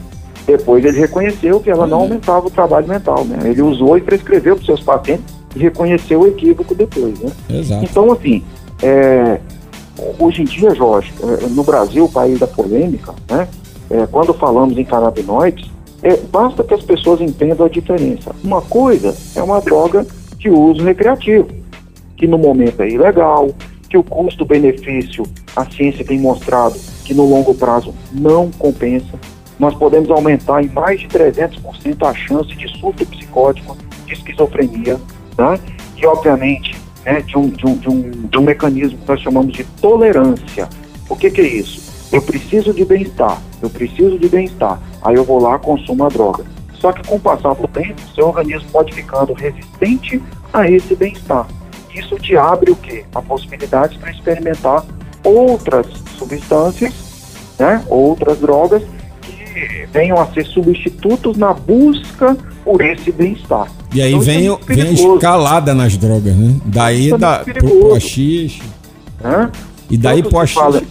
Depois ele reconheceu que ela não Uhum. aumentava o trabalho mental, né? Ele usou e prescreveu para os seus pacientes e reconheceu o equívoco depois, né? Exato. Então, assim, é, hoje em dia, Jorge, é, no Brasil, o país da polêmica, né? é, quando falamos em canabinoides, é, basta que as pessoas entendam a diferença. Uma coisa é uma droga de uso recreativo, que no momento é ilegal, que o custo-benefício, a ciência tem mostrado que no longo prazo não compensa. Nós podemos aumentar em mais de 300% a chance de surto psicótico, de esquizofrenia, né? e obviamente né, de, um, de, um, de, um, de um mecanismo que nós chamamos de tolerância. O que, que é isso? Eu preciso de bem-estar, eu preciso de bem-estar, aí eu vou lá consumo a droga. Só que com o passar do tempo, seu organismo pode ficando resistente a esse bem-estar. Isso te abre o quê? A possibilidade para experimentar outras substâncias, né? outras drogas que venham a ser substitutos na busca por esse bem-estar. E aí Então, isso é vem, vem a escalada nas drogas, né? Daí é da, pro, pro AX. né? E daí fala-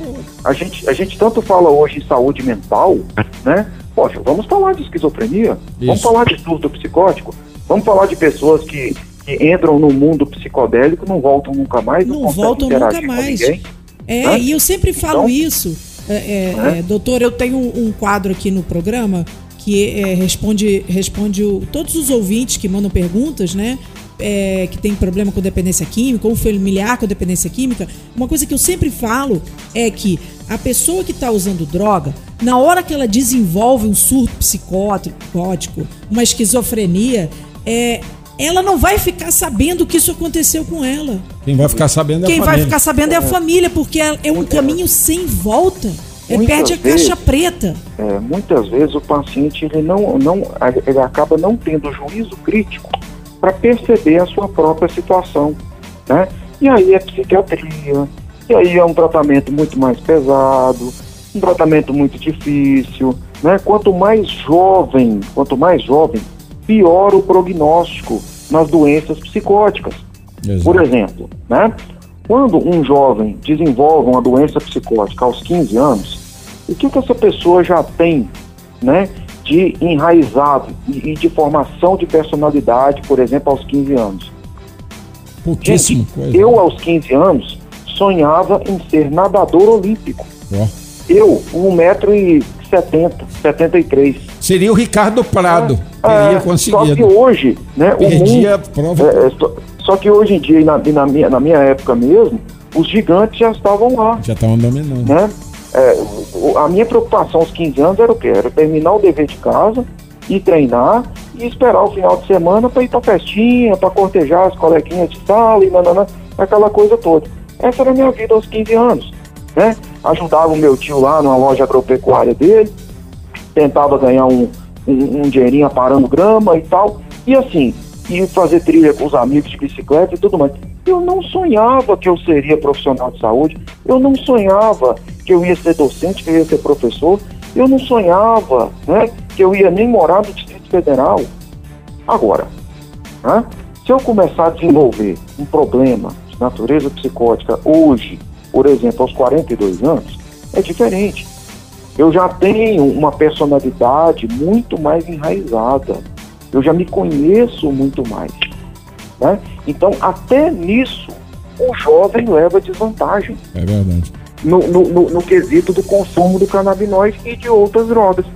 A gente, a gente tanto fala hoje em saúde mental, né? Poxa, vamos falar de esquizofrenia, vamos Isso. falar de surto psicótico, vamos falar de pessoas que, que entram no mundo psicodélico, não voltam nunca mais, não, Não voltam nunca com mais. ninguém. É, Né? e eu sempre falo Então- isso. É, é, Né? é, doutor, eu tenho um, um quadro aqui no programa que é, responde, responde o- todos os ouvintes que mandam perguntas, né? É, que tem problema com dependência química ou familiar com dependência química. Uma coisa que eu sempre falo é que a pessoa que está usando droga, na hora que ela desenvolve um surto psicótico, uma esquizofrenia, é, ela não vai ficar sabendo que isso aconteceu com ela. Quem vai ficar sabendo é Quem a vai família. ficar sabendo é a família, porque é é um caminho sem volta. É perde a vezes- caixa preta. É, muitas vezes o paciente ele não, não, ele acaba não tendo juízo crítico para perceber a sua própria situação, né? E aí é psiquiatria, e aí é um tratamento muito mais pesado, um tratamento muito difícil, né? Quanto mais jovem, quanto mais jovem, pior o prognóstico nas doenças psicóticas. Exato. Por exemplo, né? Quando um jovem desenvolve uma doença psicótica aos 15 anos, o que, que essa pessoa já tem, né, de enraizado e, de formação de personalidade, por exemplo, aos 15 anos? Pouquíssimo Gente, eu aos 15 anos sonhava em ser nadador olímpico. Ó. Eu, 1,70m, 73. Seria o Ricardo Prado. Teria É, Só que conseguido. hoje, né, o Perdi mundo, a prova. É, é, só, só que hoje em dia, e na, na minha, na minha época mesmo, os gigantes já estavam lá, Já estavam dominando. né? É, a minha preocupação aos 15 anos era o quê? Era terminar o dever de casa, ir treinar e esperar o final de semana para ir pra festinha, para cortejar as coleguinhas de sala e nanana, aquela coisa toda. Essa era a minha vida aos 15 anos, né? Ajudava o meu tio lá numa loja agropecuária dele, tentava ganhar um, um, um dinheirinho aparando grama e tal. E assim, e fazer trilha com os amigos de bicicleta e tudo mais. Eu não sonhava que eu seria profissional de saúde, eu não sonhava que eu ia ser docente, que eu ia ser professor, eu não sonhava né, que eu ia nem morar no Distrito Federal. Agora, né, se eu começar a desenvolver um problema de natureza psicótica hoje, por exemplo, aos 42 anos, é diferente eu já tenho uma personalidade muito mais enraizada. Eu já me conheço muito mais. Né? Então, até nisso, o jovem leva desvantagem. É verdade. No, no, no, no quesito do consumo do canabinoide e de outras drogas.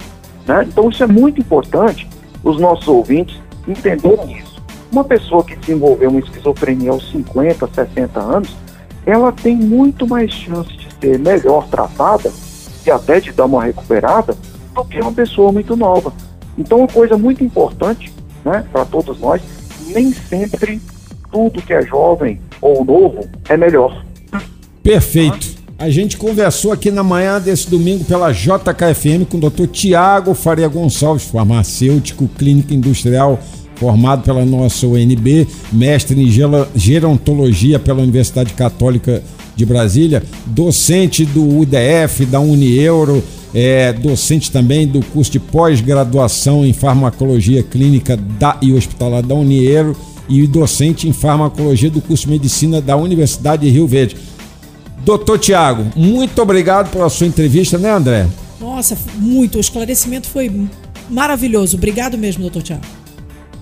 Né? Então, isso é muito importante os nossos ouvintes entenderem isso. Uma pessoa que desenvolveu uma esquizofrenia aos 50, 60 anos, ela tem muito mais chance de ser melhor tratada e até de dar uma recuperada do que uma pessoa muito nova. Então, uma coisa muito importante né, para todos nós, nem sempre tudo que é jovem ou novo é melhor. Perfeito. A gente conversou aqui na manhã desse domingo pela JKFM com o Dr. Tiago Faria Gonçalves, farmacêutico, clínica industrial, formado pela nossa UNB, mestre em gerontologia pela Universidade Católica de Brasília, docente do UDF, da Unieuro, é docente também do curso de pós-graduação em farmacologia clínica da, e hospitalar da Unieuro e docente em farmacologia do curso de medicina da Universidade de Rio Verde. Doutor Tiago, muito obrigado pela sua entrevista, né, André? Nossa, muito. O esclarecimento foi maravilhoso. Obrigado mesmo, doutor Tiago.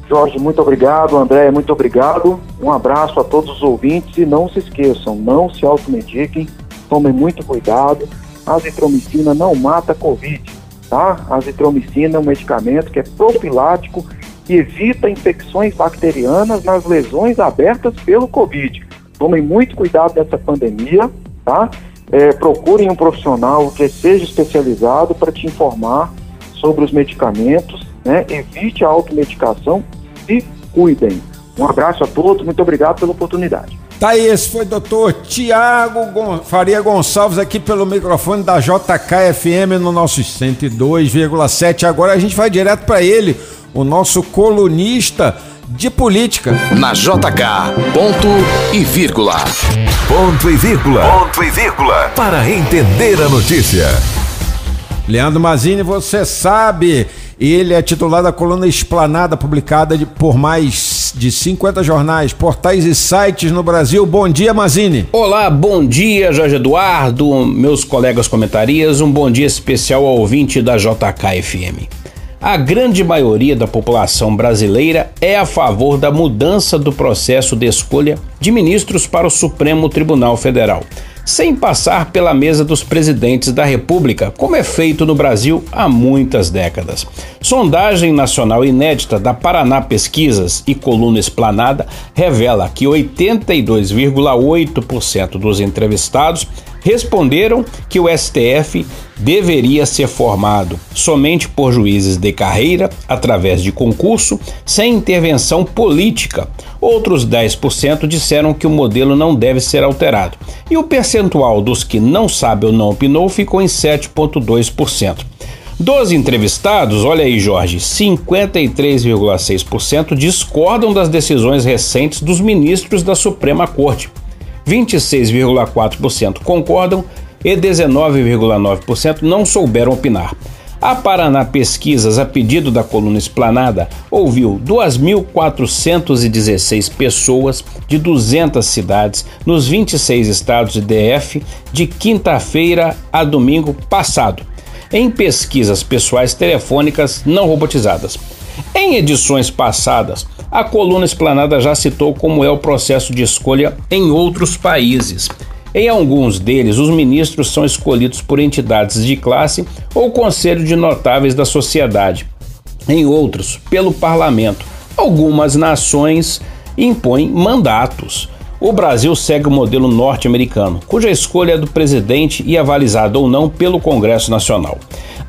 Jorge, muito obrigado. André, muito obrigado. Um abraço a todos os ouvintes e não se esqueçam, não se automediquem, tomem muito cuidado. A azitromicina não mata Covid, tá? A azitromicina é um medicamento que é profilático e evita infecções bacterianas nas lesões abertas pelo Covid. Tomem muito cuidado nessa pandemia tá? É, procurem um profissional que seja especializado para te informar sobre os medicamentos, né? Evite a automedicação e cuidem. Um abraço a todos, muito obrigado pela oportunidade. Tá aí, esse foi o doutor Tiago Gon Faria Gonçalves aqui pelo microfone da JKFM no nosso 102,7. Agora a gente vai direto para ele, o nosso colunista de política. Na JK, ponto e vírgula. Ponto e vírgula. Ponto e vírgula. Para entender a notícia. Leandro Mazini, você sabe, ele é titular da coluna Esplanada, publicada de, por mais de 50 jornais, portais e sites no Brasil. Bom dia, Mazini. Olá, bom dia, Jorge Eduardo, meus colegas comentarias. Um bom dia especial ao ouvinte da JKFM. A grande maioria da população brasileira é a favor da mudança do processo de escolha de ministros para o Supremo Tribunal Federal, sem passar pela mesa dos presidentes da República, como é feito no Brasil há muitas décadas. Sondagem nacional inédita da Paraná Pesquisas e coluna Esplanada revela que 82,8% dos entrevistados responderam que o STF deveria ser formado somente por juízes de carreira, através de concurso, sem intervenção política. Outros 10% disseram que o modelo não deve ser alterado. E o percentual dos que não sabe ou não opinou ficou em 7,2%. Dos entrevistados, olha aí, Jorge, 53,6% discordam das decisões recentes dos ministros da Suprema Corte. 26,4% concordam e 19,9% não souberam opinar. A Paraná Pesquisas, a pedido da coluna Esplanada, ouviu 2.416 pessoas de 200 cidades nos 26 estados de DF de quinta-feira a domingo passado, em pesquisas pessoais telefônicas não robotizadas. Em edições passadas, a coluna Esplanada já citou como é o processo de escolha em outros países. Em alguns deles, os ministros são escolhidos por entidades de classe ou conselho de notáveis da sociedade. Em outros, pelo parlamento. Algumas nações impõem mandatos. O Brasil segue o modelo norte-americano, cuja escolha é do presidente e avalizada ou não pelo Congresso Nacional.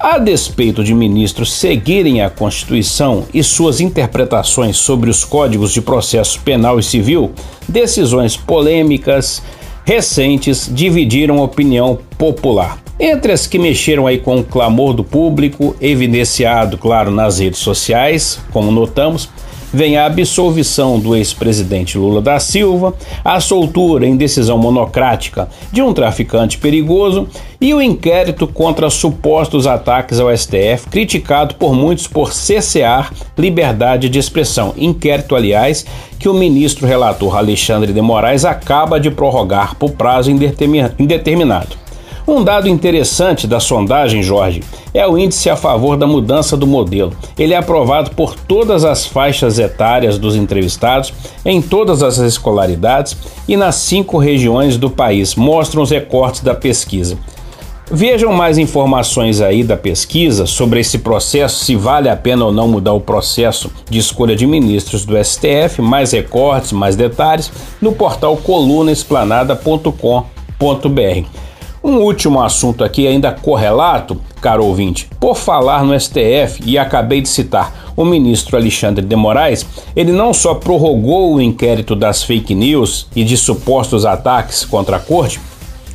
A despeito de ministros seguirem a Constituição e suas interpretações sobre os códigos de processo penal e civil, decisões polêmicas recentes dividiram a opinião popular. Entre as que mexeram aí com o clamor do público, evidenciado, claro, nas redes sociais, como notamos, vem a absolvição do ex-presidente Lula da Silva, a soltura em decisão monocrática de um traficante perigoso e o inquérito contra supostos ataques ao STF, criticado por muitos por cessear liberdade de expressão. Inquérito, aliás, que o ministro relator Alexandre de Moraes acaba de prorrogar por prazo indeterminado. Um dado interessante da sondagem, Jorge, é o índice a favor da mudança do modelo. Ele é aprovado por todas as faixas etárias dos entrevistados, em todas as escolaridades e nas cinco regiões do país, mostram os recortes da pesquisa. Vejam mais informações aí da pesquisa sobre esse processo, se vale a pena ou não mudar o processo de escolha de ministros do STF, mais recortes, mais detalhes, no portal colunaesplanada.com.br. Um último assunto aqui, ainda correlato, caro ouvinte. Por falar no STF, e acabei de citar o ministro Alexandre de Moraes, ele não só prorrogou o inquérito das fake news e de supostos ataques contra a corte,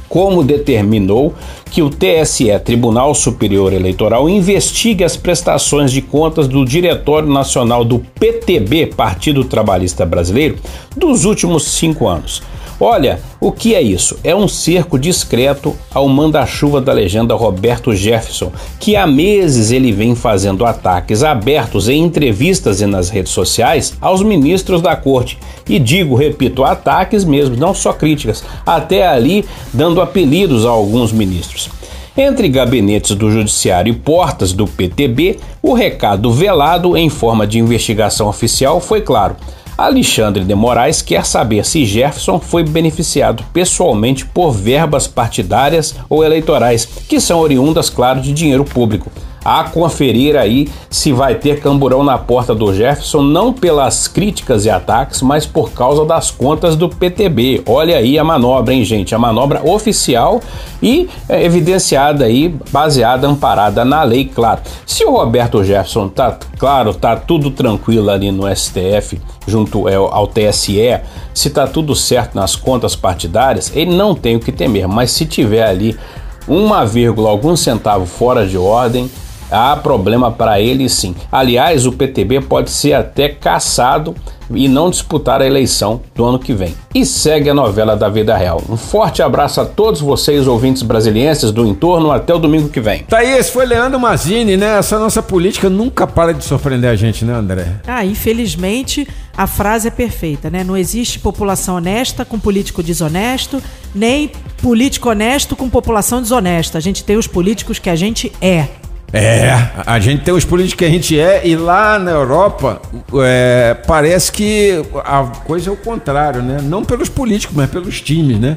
como determinou que o TSE, Tribunal Superior Eleitoral, investigue as prestações de contas do Diretório Nacional do PTB, Partido Trabalhista Brasileiro, dos últimos cinco anos. Olha, o que é isso? É um cerco discreto ao manda-chuva da legenda Roberto Jefferson, que há meses ele vem fazendo ataques abertos em entrevistas e nas redes sociais aos ministros da corte. E digo, repito, ataques mesmo, não só críticas, até ali dando apelidos a alguns ministros. Entre gabinetes do Judiciário e portas do PTB, o recado velado em forma de investigação oficial foi claro. Alexandre de Moraes quer saber se Jefferson foi beneficiado pessoalmente por verbas partidárias ou eleitorais, que são oriundas, claro, de dinheiro público a conferir aí se vai ter camburão na porta do Jefferson, não pelas críticas e ataques, mas por causa das contas do PTB. Olha aí a manobra, hein, gente? A manobra oficial e é, evidenciada aí, baseada, amparada na lei, claro. Se o Roberto Jefferson tá, claro, tá tudo tranquilo ali no STF, junto é, ao TSE, se tá tudo certo nas contas partidárias, ele não tem o que temer, mas se tiver ali uma vírgula, algum centavo fora de ordem, há problema para ele sim. Aliás, o PTB pode ser até caçado e não disputar a eleição do ano que vem. E segue a novela da vida real. Um forte abraço a todos vocês, ouvintes brasilienses do entorno, até o domingo que vem. Tá aí, esse foi Leandro Mazini, né? Essa nossa política nunca para de surpreender a gente, né, André? Ah, infelizmente a frase é perfeita, né? Não existe população honesta com político desonesto, nem político honesto com população desonesta. A gente tem os políticos que a gente é. É, a gente tem os políticos que a gente é e lá na Europa é, parece que a coisa é o contrário, né? Não pelos políticos, mas pelos times, né?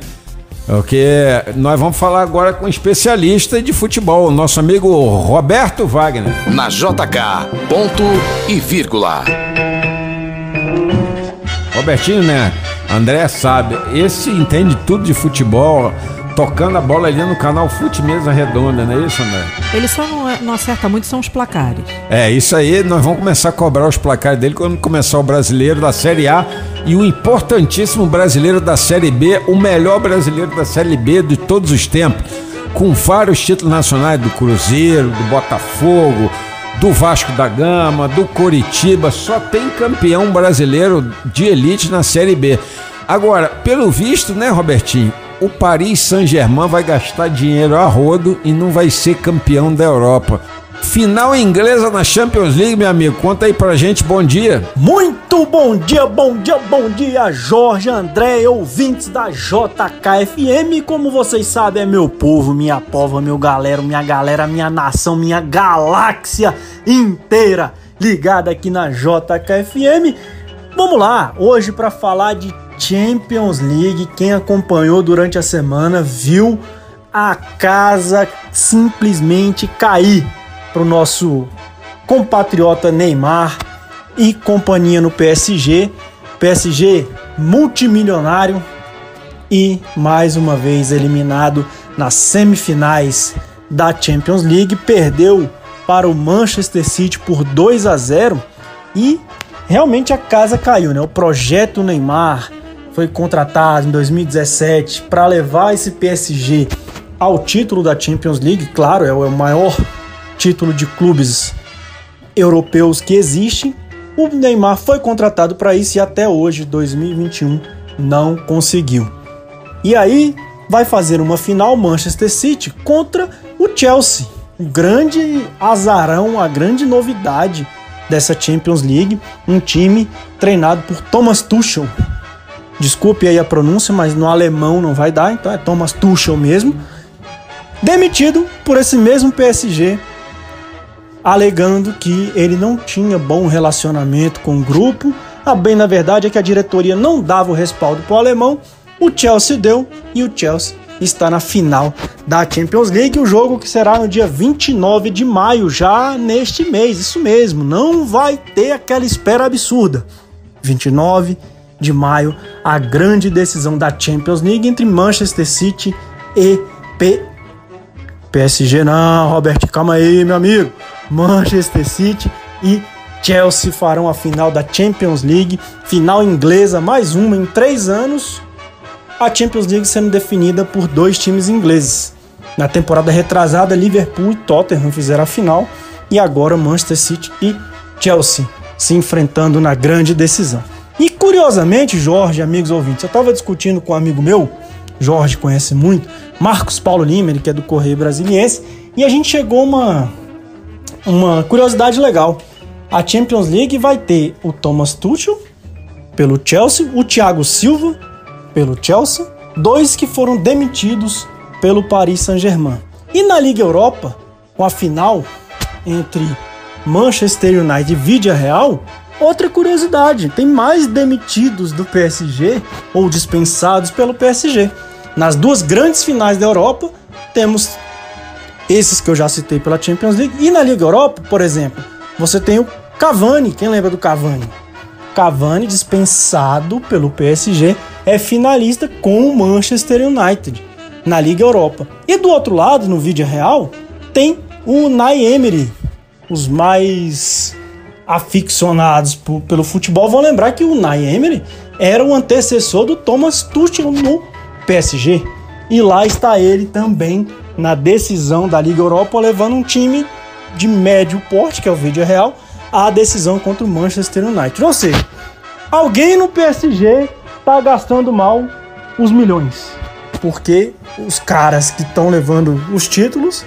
Porque nós vamos falar agora com um especialista de futebol, nosso amigo Roberto Wagner. Na JK, ponto e vírgula. Robertinho, né? André sabe, esse entende tudo de futebol tocando a bola ali no canal Fute Mesa Redonda, não é isso, André? Ele só não, não acerta muito, são os placares. É, isso aí, nós vamos começar a cobrar os placares dele quando começar o brasileiro da Série A e o importantíssimo brasileiro da Série B, o melhor brasileiro da Série B de todos os tempos, com vários títulos nacionais do Cruzeiro, do Botafogo, do Vasco da Gama, do Coritiba, só tem campeão brasileiro de elite na Série B. Agora, pelo visto, né, Robertinho? O Paris Saint-Germain vai gastar dinheiro a rodo e não vai ser campeão da Europa. Final inglesa na Champions League, meu amigo. Conta aí pra gente, bom dia. Muito bom dia, bom dia, bom dia, Jorge André, ouvintes da JKFM. Como vocês sabem, é meu povo, minha pova, meu galera, minha galera, minha nação, minha galáxia inteira ligada aqui na JKFM. Vamos lá, hoje para falar de Champions League. Quem acompanhou durante a semana viu a casa simplesmente cair para o nosso compatriota Neymar e companhia no PSG. PSG multimilionário e mais uma vez eliminado nas semifinais da Champions League, perdeu para o Manchester City por 2 a 0 e realmente a casa caiu, né? O projeto Neymar foi contratado em 2017 para levar esse PSG ao título da Champions League, claro, é o maior título de clubes europeus que existe. O Neymar foi contratado para isso e até hoje, 2021, não conseguiu. E aí vai fazer uma final Manchester City contra o Chelsea. O grande azarão, a grande novidade dessa Champions League, um time treinado por Thomas Tuchel, Desculpe aí a pronúncia, mas no alemão não vai dar, então é Thomas Tuchel mesmo. demitido por esse mesmo PSG, alegando que ele não tinha bom relacionamento com o grupo. A bem na verdade é que a diretoria não dava o respaldo para o alemão, o Chelsea deu e o Chelsea está na final da Champions League, o jogo que será no dia 29 de maio, já neste mês, isso mesmo, não vai ter aquela espera absurda. 29 de maio, a grande decisão da Champions League entre Manchester City e P... PSG. Não, Robert, calma aí, meu amigo. Manchester City e Chelsea farão a final da Champions League, final inglesa, mais uma em três anos. A Champions League sendo definida por dois times ingleses. Na temporada retrasada, Liverpool e Tottenham fizeram a final e agora Manchester City e Chelsea se enfrentando na grande decisão. E curiosamente, Jorge, amigos ouvintes, eu estava discutindo com um amigo meu, Jorge conhece muito, Marcos Paulo Lima, ele que é do Correio Brasiliense, e a gente chegou uma, uma curiosidade legal. A Champions League vai ter o Thomas Tuchel pelo Chelsea, o Thiago Silva pelo Chelsea, dois que foram demitidos pelo Paris Saint-Germain. E na Liga Europa, com a final entre Manchester United e Vidia Real, outra curiosidade, tem mais demitidos do PSG ou dispensados pelo PSG. Nas duas grandes finais da Europa, temos esses que eu já citei pela Champions League. E na Liga Europa, por exemplo, você tem o Cavani. Quem lembra do Cavani? Cavani, dispensado pelo PSG, é finalista com o Manchester United na Liga Europa. E do outro lado, no vídeo real, tem o Unai Emery. Os mais aficionados pelo futebol vão lembrar que o Unai Emery era o antecessor do Thomas Tuchel no PSG. E lá está ele também na decisão da Liga Europa, levando um time de médio porte, que é o vídeo real, à decisão contra o Manchester United. Ou seja, alguém no PSG está gastando mal os milhões porque os caras que estão levando os títulos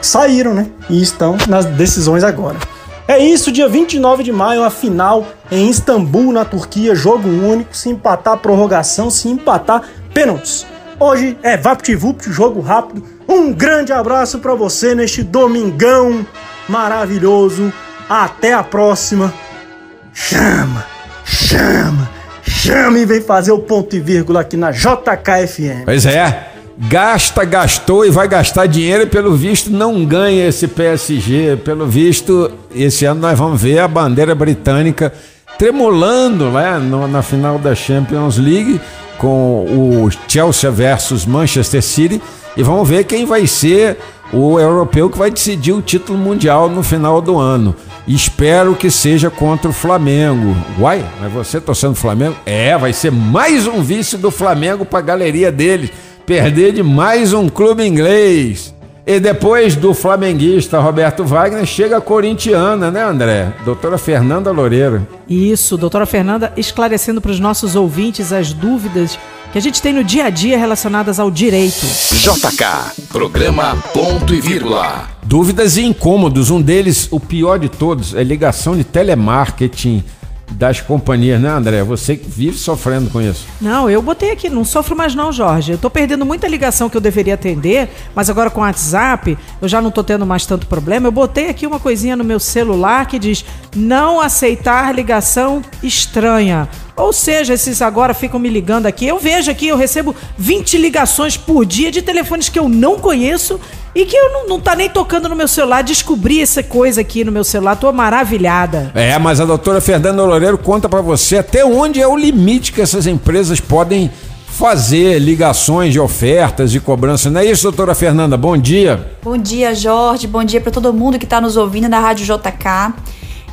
saíram, né? E estão nas decisões agora. É isso, dia 29 de maio, a final em Istambul, na Turquia, jogo único, se empatar prorrogação, se empatar pênaltis. Hoje é VaptVupt, jogo rápido. Um grande abraço para você neste domingão maravilhoso. Até a próxima. Chama, chama chama e vem fazer o ponto e vírgula aqui na JKFM. Pois é. Gasta, gastou e vai gastar dinheiro e pelo visto não ganha esse PSG. Pelo visto, esse ano nós vamos ver a bandeira britânica tremulando né, na final da Champions League com o Chelsea versus Manchester City e vamos ver quem vai ser o europeu que vai decidir o título mundial no final do ano. Espero que seja contra o Flamengo. Uai, mas você torcendo Flamengo? É, vai ser mais um vice do Flamengo para a galeria deles. Perder de mais um clube inglês. E depois do flamenguista Roberto Wagner, chega a corintiana, né, André? Doutora Fernanda Loureiro. Isso, doutora Fernanda, esclarecendo para os nossos ouvintes as dúvidas que a gente tem no dia a dia relacionadas ao direito. JK, programa ponto e vírgula. Dúvidas e incômodos. Um deles, o pior de todos, é ligação de telemarketing das companhias, né, André? Você vive sofrendo com isso. Não, eu botei aqui, não sofro mais não, Jorge. Eu tô perdendo muita ligação que eu deveria atender, mas agora com o WhatsApp eu já não tô tendo mais tanto problema. Eu botei aqui uma coisinha no meu celular que diz não aceitar ligação estranha. Ou seja, esses agora ficam me ligando aqui. Eu vejo aqui, eu recebo 20 ligações por dia de telefones que eu não conheço e que eu não, não tá nem tocando no meu celular. Descobri essa coisa aqui no meu celular, tô maravilhada. É, mas a doutora Fernanda Loureiro conta para você até onde é o limite que essas empresas podem fazer ligações de ofertas e cobrança. Não é isso, doutora Fernanda? Bom dia. Bom dia, Jorge. Bom dia para todo mundo que está nos ouvindo na Rádio JK.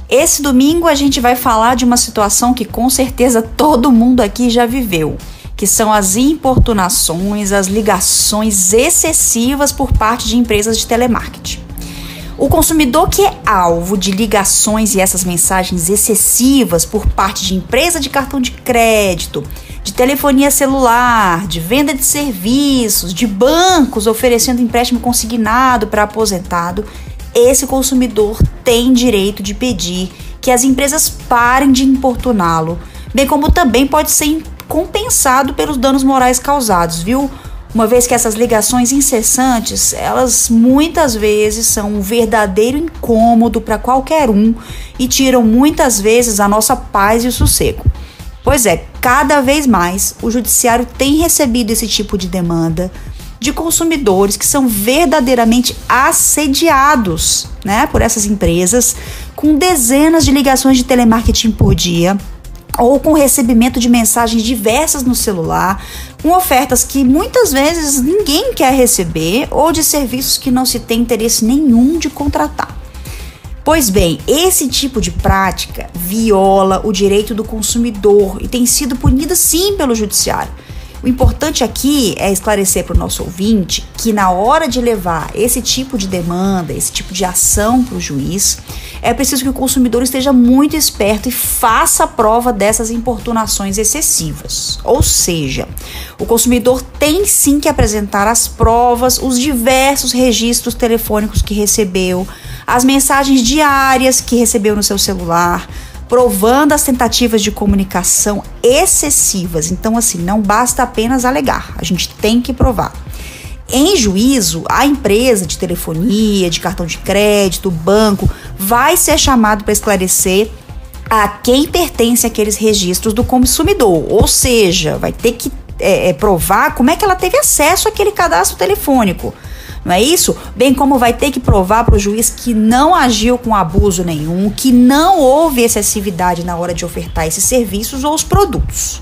Esse domingo a gente vai falar de uma situação que com certeza todo mundo aqui já viveu, que são as importunações, as ligações excessivas por parte de empresas de telemarketing. O consumidor que é alvo de ligações e essas mensagens excessivas por parte de empresa de cartão de crédito, de telefonia celular, de venda de serviços, de bancos oferecendo empréstimo consignado para aposentado, esse consumidor tem direito de pedir que as empresas parem de importuná-lo, bem como também pode ser compensado pelos danos morais causados, viu? uma vez que essas ligações incessantes, elas muitas vezes são um verdadeiro incômodo para qualquer um e tiram muitas vezes a nossa paz e o sossego. Pois é, cada vez mais o judiciário tem recebido esse tipo de demanda de consumidores que são verdadeiramente assediados, né, por essas empresas, com dezenas de ligações de telemarketing por dia ou com recebimento de mensagens diversas no celular, com ofertas que muitas vezes ninguém quer receber ou de serviços que não se tem interesse nenhum de contratar. Pois bem, esse tipo de prática viola o direito do consumidor e tem sido punida sim pelo judiciário. O importante aqui é esclarecer para o nosso ouvinte que na hora de levar esse tipo de demanda, esse tipo de ação para o juiz, é preciso que o consumidor esteja muito esperto e faça prova dessas importunações excessivas. Ou seja, o consumidor tem sim que apresentar as provas, os diversos registros telefônicos que recebeu, as mensagens diárias que recebeu no seu celular, provando as tentativas de comunicação excessivas. Então, assim, não basta apenas alegar, a gente tem que provar. Em juízo, a empresa de telefonia, de cartão de crédito, banco, vai ser chamado para esclarecer a quem pertence aqueles registros do consumidor. Ou seja, vai ter que é, é, provar como é que ela teve acesso àquele cadastro telefônico não é isso? Bem como vai ter que provar para o juiz que não agiu com abuso nenhum, que não houve excessividade na hora de ofertar esses serviços ou os produtos.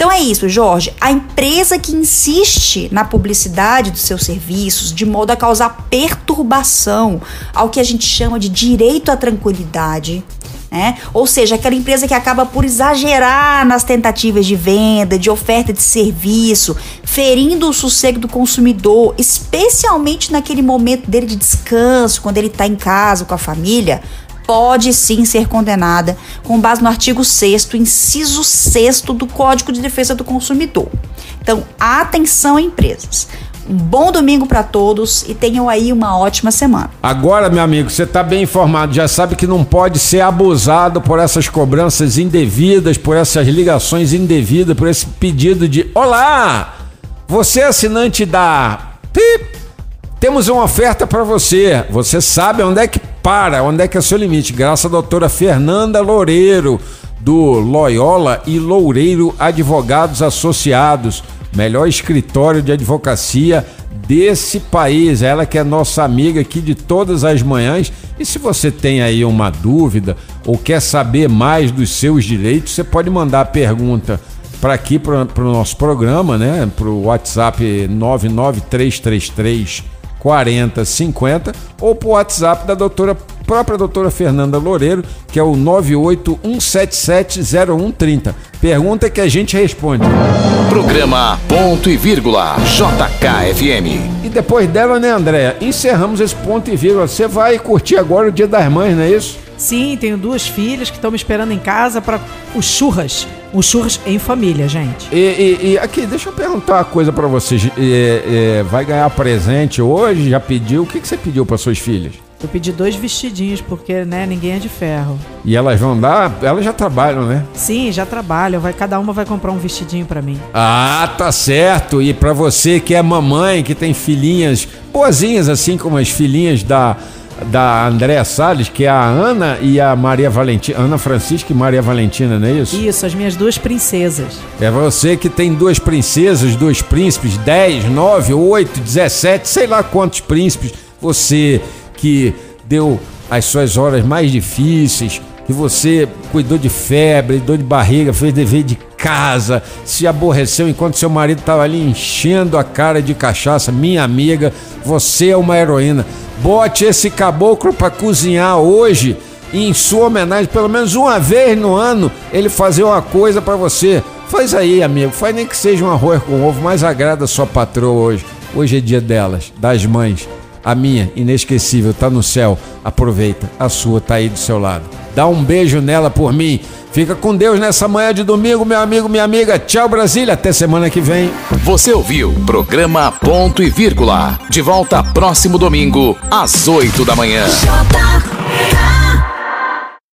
Então é isso, Jorge. A empresa que insiste na publicidade dos seus serviços de modo a causar perturbação ao que a gente chama de direito à tranquilidade, né? Ou seja, aquela empresa que acaba por exagerar nas tentativas de venda, de oferta de serviço, ferindo o sossego do consumidor, especialmente naquele momento dele de descanso, quando ele está em casa com a família, pode sim ser condenada com base no artigo 6 inciso 6 do Código de Defesa do Consumidor. Então, atenção empresas. Um bom domingo para todos e tenham aí uma ótima semana. Agora, meu amigo, você está bem informado, já sabe que não pode ser abusado por essas cobranças indevidas, por essas ligações indevidas, por esse pedido de: Olá, você é assinante da. Pip, temos uma oferta para você. Você sabe onde é que para, onde é que é o seu limite. Graças à doutora Fernanda Loureiro, do Loyola e Loureiro Advogados Associados melhor escritório de advocacia desse país. Ela que é nossa amiga aqui de todas as manhãs. E se você tem aí uma dúvida ou quer saber mais dos seus direitos, você pode mandar a pergunta para aqui para o nosso programa, né? Para o WhatsApp 99333 4050 ou o WhatsApp da doutora própria doutora Fernanda Loureiro, que é o 981770130. Pergunta que a gente responde. Programa Ponto e Vírgula JKFM. E depois dela, né, Andréia? Encerramos esse ponto e vírgula. Você vai curtir agora o Dia das Mães, não é isso? Sim, tenho duas filhas que estão me esperando em casa para os churras. Os churras em família, gente. E, e, e aqui, deixa eu perguntar uma coisa para você. É, é, vai ganhar presente hoje? Já pediu? O que, que você pediu para suas filhas? Eu pedi dois vestidinhos, porque, né, ninguém é de ferro. E elas vão dar? Elas já trabalham, né? Sim, já trabalham. Vai, cada uma vai comprar um vestidinho para mim. Ah, tá certo. E para você que é mamãe, que tem filhinhas boazinhas, assim como as filhinhas da da Andréa Salles, que é a Ana e a Maria Valentina. Ana Francisca e Maria Valentina, não é isso? Isso, as minhas duas princesas. É você que tem duas princesas, dois príncipes, 10, 9, 8, 17, sei lá quantos príncipes. Você que deu as suas horas mais difíceis, que você cuidou de febre, dor de barriga, fez dever de casa, se aborreceu enquanto seu marido estava ali enchendo a cara de cachaça. Minha amiga, você é uma heroína. Bote esse caboclo para cozinhar hoje e em sua homenagem, pelo menos uma vez no ano, ele fazer uma coisa para você. Faz aí, amigo. Faz nem que seja um arroz com ovo, mas agrada a sua patroa hoje. Hoje é dia delas, das mães. A minha, inesquecível, tá no céu. Aproveita. A sua tá aí do seu lado. Dá um beijo nela por mim. Fica com Deus nessa manhã de domingo, meu amigo, minha amiga. Tchau, Brasília. Até semana que vem. Você ouviu programa Ponto e Vírgula. De volta próximo domingo, às 8 da manhã.